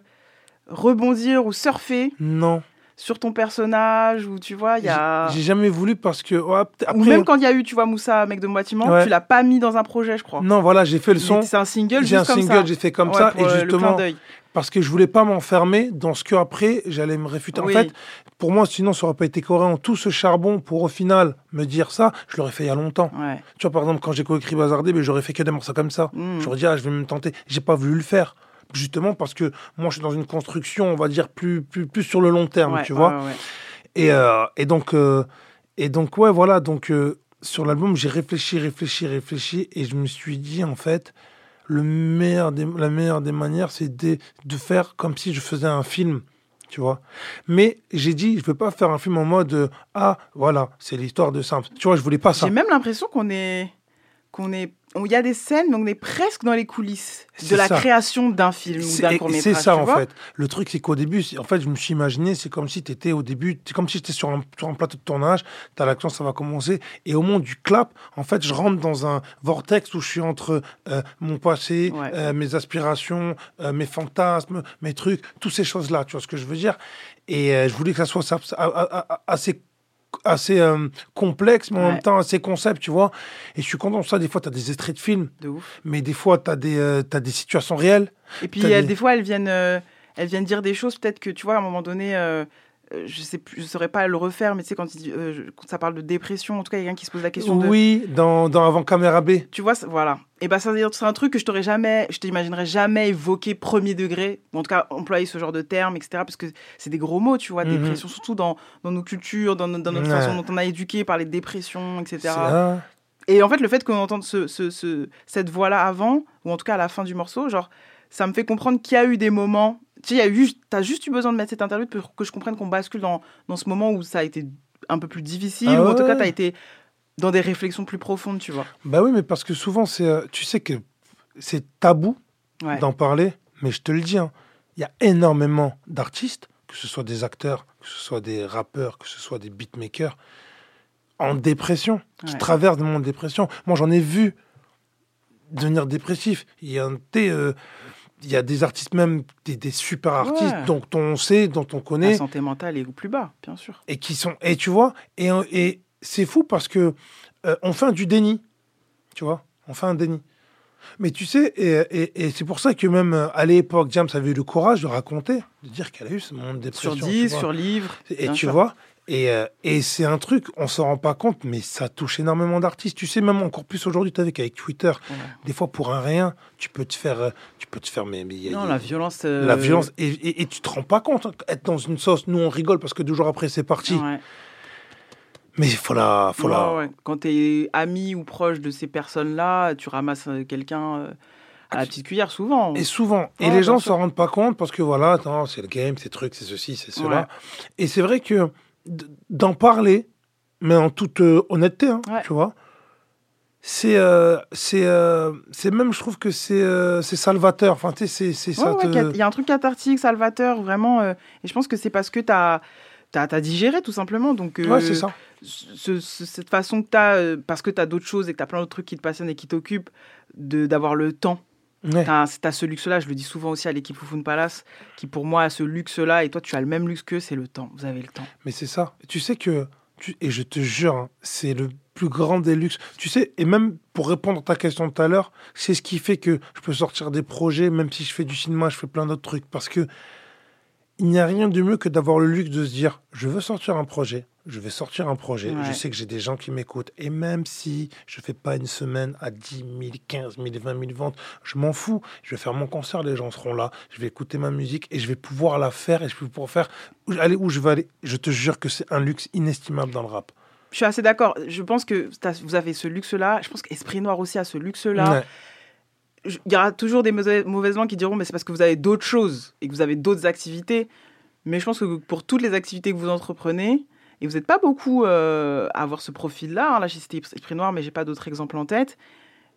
rebondir ou surfer Non. Sur ton personnage ou tu vois, il y a. J'ai jamais voulu parce que... ouais, peut- Ou même quand il y a eu, tu vois, Moussa, mec de mon bâtiment, Ouais. tu l'as pas mis dans un projet, je crois. Non, voilà, j'ai fait le son. C'est un single, J'ai un comme single, j'ai fait comme Ouais, ça. et justement, parce que je voulais pas m'enfermer dans ce que après j'allais me réfuter. Oui. En fait, pour moi, sinon, ça aurait pas été cohérent. Tout ce charbon pour au final me dire ça, je l'aurais fait il y a longtemps. Tu vois, par exemple, quand j'ai coécrit Bazardé, ben, j'aurais fait que des morceaux comme ça. Mm. J'aurais dit, ah, je vais me tenter. J'ai pas voulu le faire. Justement parce que moi, je suis dans une construction, on va dire, plus, plus, plus sur le long terme, Ouais, tu ouais, vois. ouais. Et, euh, et donc, euh, et donc, ouais, voilà. Donc, euh, sur l'album, j'ai réfléchi, réfléchi, réfléchi, et je me suis dit, en fait, le meilleur des, la meilleure des manières, c'est de, de faire comme si je faisais un film, tu vois. Mais j'ai dit, je veux pas faire un film en mode, euh, ah, voilà, c'est l'histoire de simple. Tu vois, je voulais pas ça. J'ai même l'impression qu'on est. qu'on est. Il y a des scènes, mais on est presque dans les coulisses de la ça. création d'un film ou C'est d'un ça en fait. Le truc c'est qu'au début, en fait, je me suis imaginé, c'est comme si tu étais au début, c'est comme si j'étais sur un, sur un plateau de tournage, tu as l'action, ça va commencer, et au moment du clap, en fait, je rentre dans un vortex où je suis entre euh, mon passé, Ouais. euh, mes aspirations, euh, mes fantasmes, mes trucs, toutes ces choses-là, tu vois ce que je veux dire? Et je voulais que ça soit assez assez euh, complexe mais en Ouais. même temps assez concept tu vois et je suis content de ça des fois tu as des extraits de films De ouf. mais des fois tu as des euh, t'as des situations réelles Et puis, euh, des- des... fois, elles viennent, euh, elles viennent dire des choses, peut-être que, tu vois, à un moment donné, je sais plus, je saurais pas le refaire, mais tu sais, quand, il dit, euh, quand ça parle de dépression, en tout cas, il y a quelqu'un qui se pose la question de. Oui, dans, dans Avant Caméra B. Tu vois, voilà. Et ben, c'est un truc que je t'aurais jamais, je t'imaginerais jamais évoqué premier degré, ou en tout cas employer ce genre de termes, etc. Parce que c'est des gros mots, tu vois, Mhm. dépression, surtout dans, dans nos cultures, dans, no- dans notre Ouais. façon dont on a éduqué, parler de dépression, etc. Et en fait, le fait qu'on entende ce, ce- ce- cette voix-là avant, ou en tout cas à la fin du morceau, genre, ça me fait comprendre qu'il y a eu des moments. Tu sais, il y a eu, t'as juste eu besoin de mettre cette interlude pour que je comprenne qu'on bascule dans, dans ce moment où ça a été un peu plus difficile, Ah ou en tout cas, ouais. t'as été dans des réflexions plus profondes, tu vois. Bah oui, mais parce que souvent, c'est, euh, tu sais que c'est tabou Ouais. d'en parler, mais je te le dis, hein, il y a énormément d'artistes, que ce soit des acteurs, que ce soit des rappeurs, que ce soit des beatmakers, en dépression, qui Ouais. traversent des moments de dépression. Moi, j'en ai vu devenir dépressif. Il y a, un- t'es, euh, il y a des artistes, même des, des super artistes, Ouais. dont on sait, dont on La connaît, santé mentale est au plus bas, bien sûr. et qui sont et tu vois et, et c'est fou parce que euh, on fait du déni tu vois on fait un déni mais tu sais et, et- et c'est pour ça que même euh, à l'époque James avait eu le courage de raconter de dire qu'elle a eu ce moment de dépression Sur tu 10, vois. sur livre. et tu sûr. vois et, euh, et c'est un truc on s'en rend pas compte mais ça touche énormément d'artistes tu sais même encore plus aujourd'hui tu avec avec Twitter Ouais. des fois pour un rien tu peux te faire euh, tu peux te faire mais, mais Non, a- la violence. euh, la violence et, et, et tu te rends pas compte hein, être dans une sauce nous on rigole parce que deux jours après c'est parti ouais. mais il faut la faut la Ouais. Quand tu es ami ou proche de ces personnes-là, tu ramasses quelqu'un euh, à la petite cuillère, souvent. Et souvent. Et Ouais, les gens ne s'en rendent pas compte parce que voilà, attends, c'est le game, c'est truc, c'est ceci, c'est cela. Ouais. Et c'est vrai que d'en parler, mais en toute euh, honnêteté, hein, Ouais. tu vois, c'est euh, c'est euh, c'est même, je trouve que c'est euh, c'est salvateur. Enfin, tu sais, c'est c'est Ouais, ça. ouais, te- cat- Il y a un truc cathartique, salvateur, vraiment. euh, et je pense que c'est parce que tu as, digéré, tout simplement. Donc, euh, Ouais, c'est ça. ce- ce- cette façon que tu as, parce que tu as d'autres choses et que tu as plein d'autres trucs qui te passionnent et qui t'occupent, de- d'avoir le temps. Ouais. Tu as, ce luxe-là, je le dis souvent aussi à l'équipe Foufoune Palace, qui pour moi a ce luxe-là, et toi tu as le même luxe que c'est le temps. Vous avez le temps. Mais c'est ça. Tu sais que, tu- et je te jure, hein, c'est le plus grand des luxes. Tu sais, et même pour répondre à ta question tout à l'heure, c'est ce qui fait que je peux sortir des projets, même si je fais du cinéma, je fais plein d'autres trucs. Parce que il n'y a rien de mieux que d'avoir le luxe de se dire, je veux sortir un projet, je vais sortir un projet, Ouais. je sais que j'ai des gens qui m'écoutent. Et même si je fais pas une semaine à 10 000, 15 000, 20 000 ventes, je m'en fous. Je vais faire mon concert, les gens seront là, je vais écouter ma musique et je vais pouvoir la faire et je vais pouvoir faire où- aller où je veux aller. Je te jure que c'est un luxe inestimable dans le rap. Je suis assez d'accord. Je pense que vous avez ce luxe-là. Je pense qu'Esprit Noir aussi a ce luxe-là. Ouais. il y aura toujours des mauvais, mauvaises langues qui diront mais c'est parce que vous avez d'autres choses et que vous avez d'autres activités. Mais je pense que pour toutes les activités que vous entreprenez, et vous n'êtes pas beaucoup euh, à avoir ce profil-là, hein, là j'ai cité Esprit Noir, mais j'ai pas d'autres exemples en tête,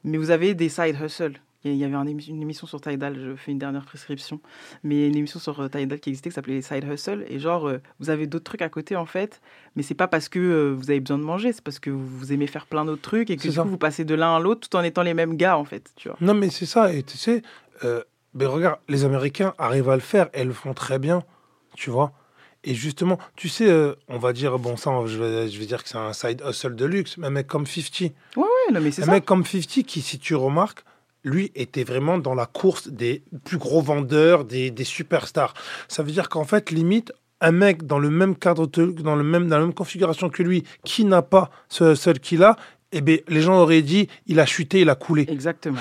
mais vous avez des side hustles. Il y avait une émission sur Tidal, je fais une dernière prescription, mais une émission sur euh, Tidal qui existait qui s'appelait les Side Hustle. Et genre, euh, vous avez d'autres trucs à côté en fait, mais c'est pas parce que vous avez besoin de manger, c'est parce que vous, aimez faire plein d'autres trucs et que du ça. coup vous passez de l'un à l'autre tout en étant les mêmes gars en fait, tu vois. Non, mais c'est ça. Et tu sais, euh, ben regarde, les Américains arrivent à le faire et le font très bien, tu vois. Et justement, tu sais, euh, on va dire, bon, ça, je vais, je vais dire que c'est un side hustle de luxe, mais un mec comme 50. Ouais, ouais, non, mais c'est Un mec comme 50 qui, si tu remarques, lui était vraiment dans la course des plus gros vendeurs, des, des superstars. Ça veut dire qu'en fait, limite, un mec dans le même cadre, dans, le même, dans la même configuration que lui, qui n'a pas ce hustle qu'il a, eh ben, les gens auraient dit, il a chuté, il a coulé. Exactement.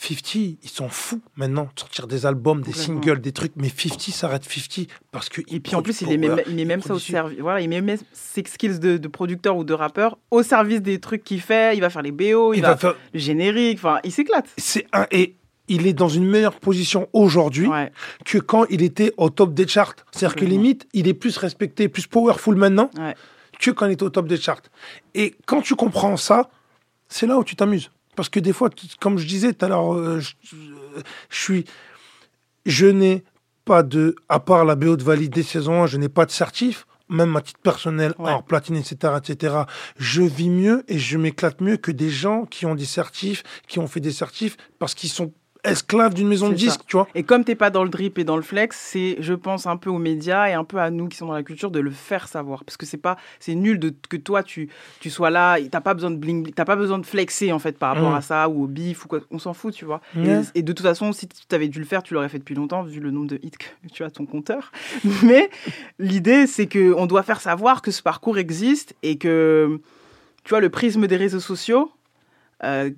50, ils sont fous maintenant de sortir des albums, des singles, des trucs, mais 50 s'arrête 50 parce que. Et puis en plus, il met, il met même ça au service. Voilà, il met même ses skills de, de producteur ou de rappeur au service des trucs qu'il fait. Il va faire les BO, il, Il va, va faire- le générique. Enfin, il s'éclate. C'est un et il est dans une meilleure position aujourd'hui que quand il était au top des charts. C'est-à-dire que limite, il est plus respecté, plus powerful maintenant Ouais. que quand il était au top des charts. Et quand tu comprends ça, c'est là où tu t'amuses. Parce que des fois, comme je disais tout à l'heure, euh, je, je suis, je n'ai pas de, à part la BO de validé saison 1, je n'ai pas de certif. Même à titre personnel, hors platine, etc., etc. Je vis mieux et je m'éclate mieux que des gens qui ont des certifs, qui ont fait des certifs parce qu'ils sont esclaves d'une maison de disques, tu vois. Et comme t'es pas dans le drip et dans le flex, c'est, je pense, un peu aux médias et un peu à nous qui sommes dans la culture de le faire savoir. Parce que c'est pas, c'est nul de, que toi tu, tu sois là, t'as pas besoin de bling, bling, t'as pas besoin de flexer en fait par rapport Mm. à ça ou au bif ou quoi, on s'en fout, tu vois. Et, et de toute façon, si tu avais dû le faire, tu l'aurais fait depuis longtemps vu le nombre de hits que tu as à ton compteur. Mais l'idée, c'est que on doit faire savoir que ce parcours existe et que, tu vois, le prisme des réseaux sociaux. euh,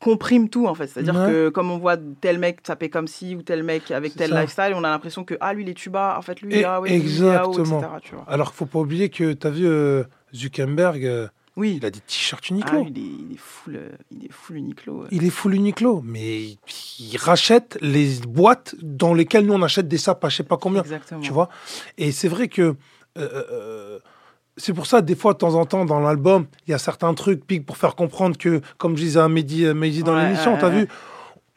comprime tout en fait. C'est-à-dire Ouais. que comme on voit tel mec taper comme ci ou tel mec avec tel ça. lifestyle, on a l'impression que ah lui il est tuba, en fait lui ah ouais, lui, exactement. etc., tu vois. Alors qu'il faut pas oublier que tu as vu euh, Zuckerberg, euh, oui. il a des t-shirts Ah, Uniqlo. il, est, il est full, euh, il est full Uniqlo. Il est full Uniqlo, mais il rachète les boîtes dans lesquelles nous on achète des sapes à je sais pas combien. Exactement. Tu vois Et c'est vrai que euh, c'est pour ça, des fois, de temps en temps, dans l'album, il y a certains trucs piques pour faire comprendre que, comme je disais à Mehdi, euh, Mehdi dans Ouais, l'émission, ouais, t'as ouais. vu,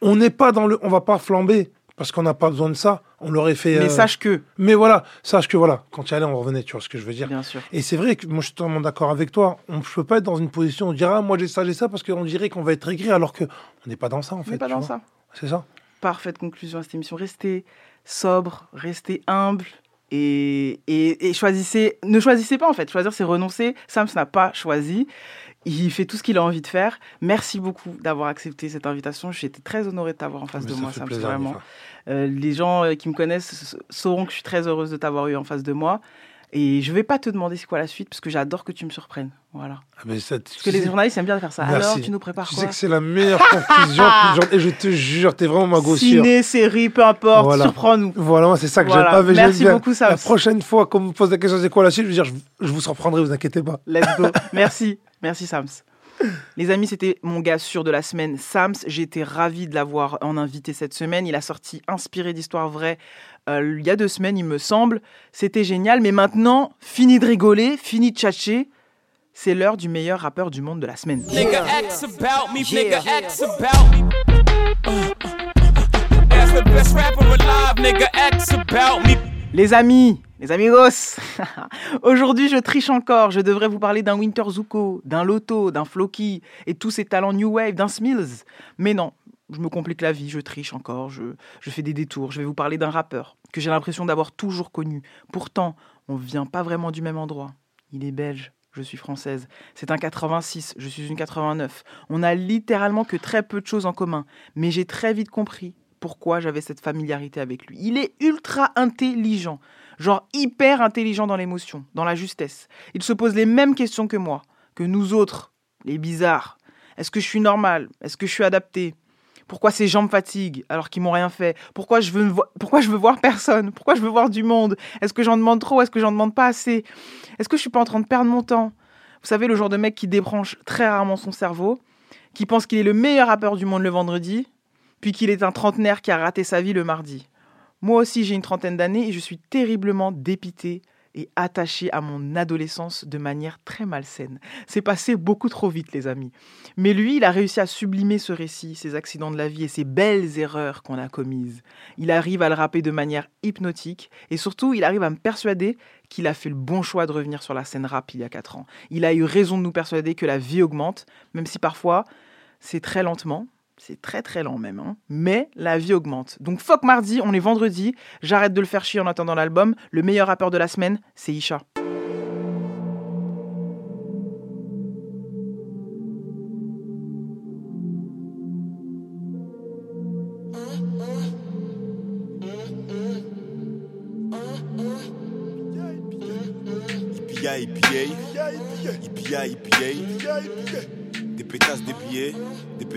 on n'est pas dans le, on va pas flamber parce qu'on n'a pas besoin de ça. On l'aurait fait. Mais euh, sache que. Mais voilà, sache que voilà, quand tu y allais, on revenait. Tu vois ce que je veux dire Bien sûr. Et c'est vrai que moi, je suis totalement d'accord avec toi. On ne peut pas être dans une position où on dira, ah, moi j'ai ça, j'ai ça, parce qu'on dirait qu'on va être aigri, alors que on n'est pas dans ça en On fait. n'est pas dans vois. ça. C'est ça. Parfaite conclusion à cette émission. Restez sobre, restez humble. Et, et, et choisissez, ne choisissez pas en fait. Choisir, c'est renoncer. Sams n'a pas choisi. Il fait tout ce qu'il a envie de faire. Merci beaucoup d'avoir accepté cette invitation. J'étais très honorée de t'avoir en face Mais de moi, Sams, plaisir, vraiment. Euh, les gens euh, qui me connaissent sauront que je suis très heureuse de t'avoir eu en face de moi. Et je vais pas te demander c'est quoi la suite parce que j'adore que tu me surprennes. Voilà. Ah, ça- Parce que les journalistes aiment bien faire ça. Merci. Alors, tu nous prépares Tu quoi sais que c'est la meilleure conclusion. que et je te jure, t'es vraiment ma gossure. Ciné, série, peu importe, Voilà. surprends-nous. Voilà, c'est ça que Voilà. j'aime pas. mais Merci beaucoup, Sams. La prochaine fois qu'on me pose la question c'est quoi la suite, je veux dire, je, je vous surprendrai, vous inquiétez pas. Let's go. Merci. Merci, Sams. Les amis, c'était mon gars sûr de la semaine, Sams. J'étais ravi de l'avoir en invité cette semaine. Il a sorti Inspiré d'histoires vraies euh, il y a deux semaines, il me semble. C'était génial. Mais maintenant, fini de rigoler, fini de tchatcher. C'est l'heure du meilleur rappeur du monde de la semaine. Me. Les amis, les amigos, aujourd'hui je triche encore. Je devrais vous parler d'un Winter Zuko, d'un Lotto, d'un Floki et tous ces talents New Wave, d'un Smills. Mais non, je me complique la vie, je triche encore, je, je fais des détours. Je vais vous parler d'un rappeur que j'ai l'impression d'avoir toujours connu. Pourtant, on ne vient pas vraiment du même endroit. Il est belge. Je suis française. C'est un 86, je suis une 89. On a littéralement que très peu de choses en commun. Mais j'ai très vite compris pourquoi j'avais cette familiarité avec lui. Il est ultra intelligent, genre hyper intelligent dans l'émotion, dans la justesse. Il se pose les mêmes questions que moi, que nous autres, les bizarres. Est-ce que je suis normal Est-ce que je suis adapté Pourquoi ces gens me fatiguent alors qu'ils m'ont rien fait? Pourquoi je veux pourquoi je veux voir personne? Pourquoi je veux voir du monde? Est-ce que j'en demande trop? Est-ce que j'en demande pas assez? Est-ce que je suis pas en train de perdre mon temps? Vous savez le genre de mec qui débranche très rarement son cerveau, qui pense qu'il est le meilleur rappeur du monde le vendredi, puis qu'il est un trentenaire qui a raté sa vie le mardi. Moi aussi, j'ai une trentaine d'années et je suis terriblement dépité et attaché à mon adolescence de manière très malsaine. C'est passé beaucoup trop vite, les amis. Mais lui, il a réussi à sublimer ce récit, ces accidents de la vie et ces belles erreurs qu'on a commises. Il arrive à le rapper de manière hypnotique et surtout, il arrive à me persuader qu'il a fait le bon choix de revenir sur la scène rap il y a 4 ans. Il a eu raison de nous persuader que la vie augmente, même si parfois c'est très lentement. C'est très très lent même, hein. mais la vie augmente. Donc fuck mardi, on est vendredi, j'arrête de le faire chier en attendant l'album. Le meilleur rappeur de la semaine, c'est Isha.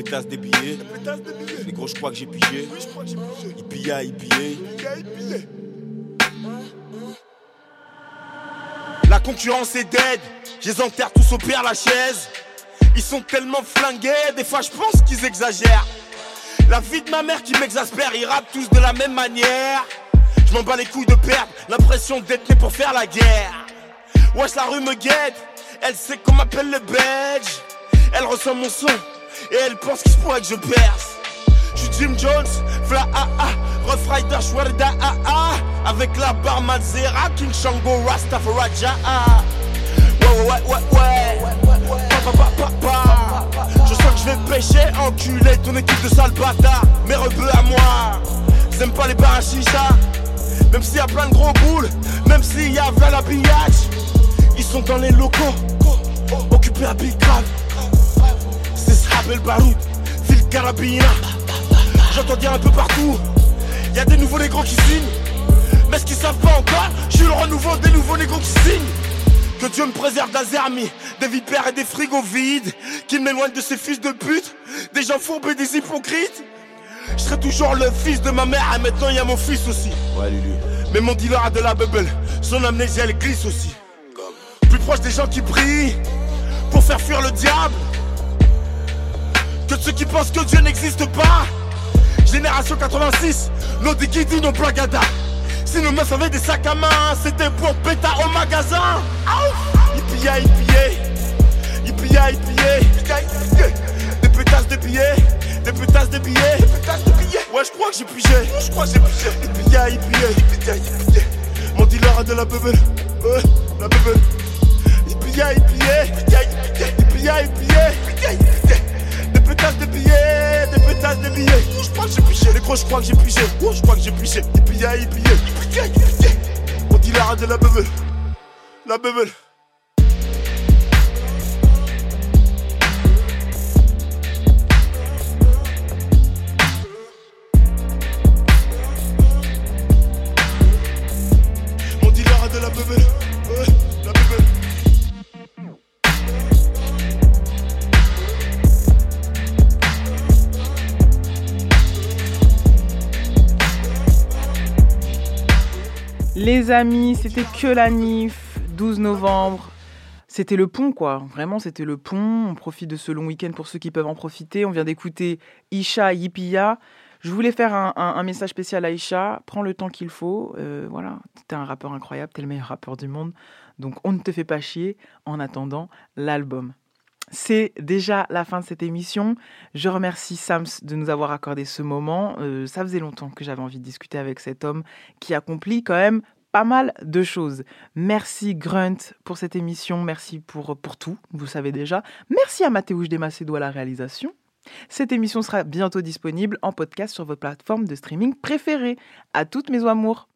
Des pétasses, des billets. Les gros, je crois que j'ai pigé. Ipia, ipillé. La concurrence est dead, je les enterre tous au père la chaise. Ils sont tellement flingués, des fois je pense qu'ils exagèrent. La vie de ma mère qui m'exaspère, ils rappent tous de la même manière. Je m'en bats les couilles de perdre, l'impression d'être né pour faire la guerre. Wesh, la rue me guette, elle sait qu'on m'appelle le badge. Elle ressent mon son et elle pense qu'il se pourrait que je perce. Je suis Jim Jones, Fla A A, Rough Rider, Shwarda A A. Avec la barre Mazera, King Shango, Rastafaraja A. Ouais, ouais, ouais, ouais, ouais. Pa, pa, pa, pa, pa. Je sens que je vais pêcher, enculer ton équipe de sale bâtard. Mais rebeux à moi, j'aime pas les bars à chicha. Même s'il y a plein de gros boules, même s'il y a plein l'habillage. Ils sont dans les locaux, occupés à Big. C'est Baroud, Carabina. J'entends dire un peu partout, y a des nouveaux négros qui signent. Mais ce qu'ils savent pas encore, je suis le renouveau des nouveaux négros qui signent. Que Dieu me préserve d'Azermi, des vipères et des frigos vides. Qu'il m'éloigne de ces fils de pute, des gens fourbes et des hypocrites. Je serai toujours le fils de ma mère et maintenant il y a mon fils aussi. Ouais, Lulu. Mais mon dealer a de la bubble, son amnésie elle glisse aussi. Plus proche des gens qui prient pour faire fuir le diable que de ceux qui pensent que Dieu n'existe pas. Génération 86, nos dikidi, nos blagada. Si nos meufs avaient des sacs à main, c'était pour péta au magasin. Ipia, ipia, ipia, ipia. Des pétasses de billets, des pétasses de billets. Ouais, je crois que j'ai pigé. Je crois que j'ai pigé. Ipia, ipia, ipia. Mon dealer a de la bubble. Ouais, la bubble. Ipia, ipia, ipia, ipia. Des pétasses de billets, des pétasses de billets. Je crois que j'ai pigé. Les gros, je crois que j'ai pigé. Ouais, je crois que j'ai pigé. Ipia, ipia, ipia. Mon dealer a de la bubble. La bubble. Les amis, c'était que la NIF, 12 novembre. C'était le pont, quoi. Vraiment, c'était le pont. On profite de ce long week-end pour ceux qui peuvent en profiter. On vient d'écouter Isha Yipia. Je voulais faire un, message spécial à Isha. Prends le temps qu'il faut. Euh, voilà, t'es un rappeur incroyable, t'es le meilleur rappeur du monde. Donc, on ne te fait pas chier en attendant l'album. C'est déjà la fin de cette émission. Je remercie Sams de nous avoir accordé ce moment. Euh, ça faisait longtemps que j'avais envie de discuter avec cet homme qui accomplit quand même pas mal de choses. Merci Grunt pour cette émission, merci pour, pour tout, vous savez déjà. Merci à Mathéouche Desmacédo à la réalisation. Cette émission sera bientôt disponible en podcast sur votre plateforme de streaming préférée. À toutes mes amours.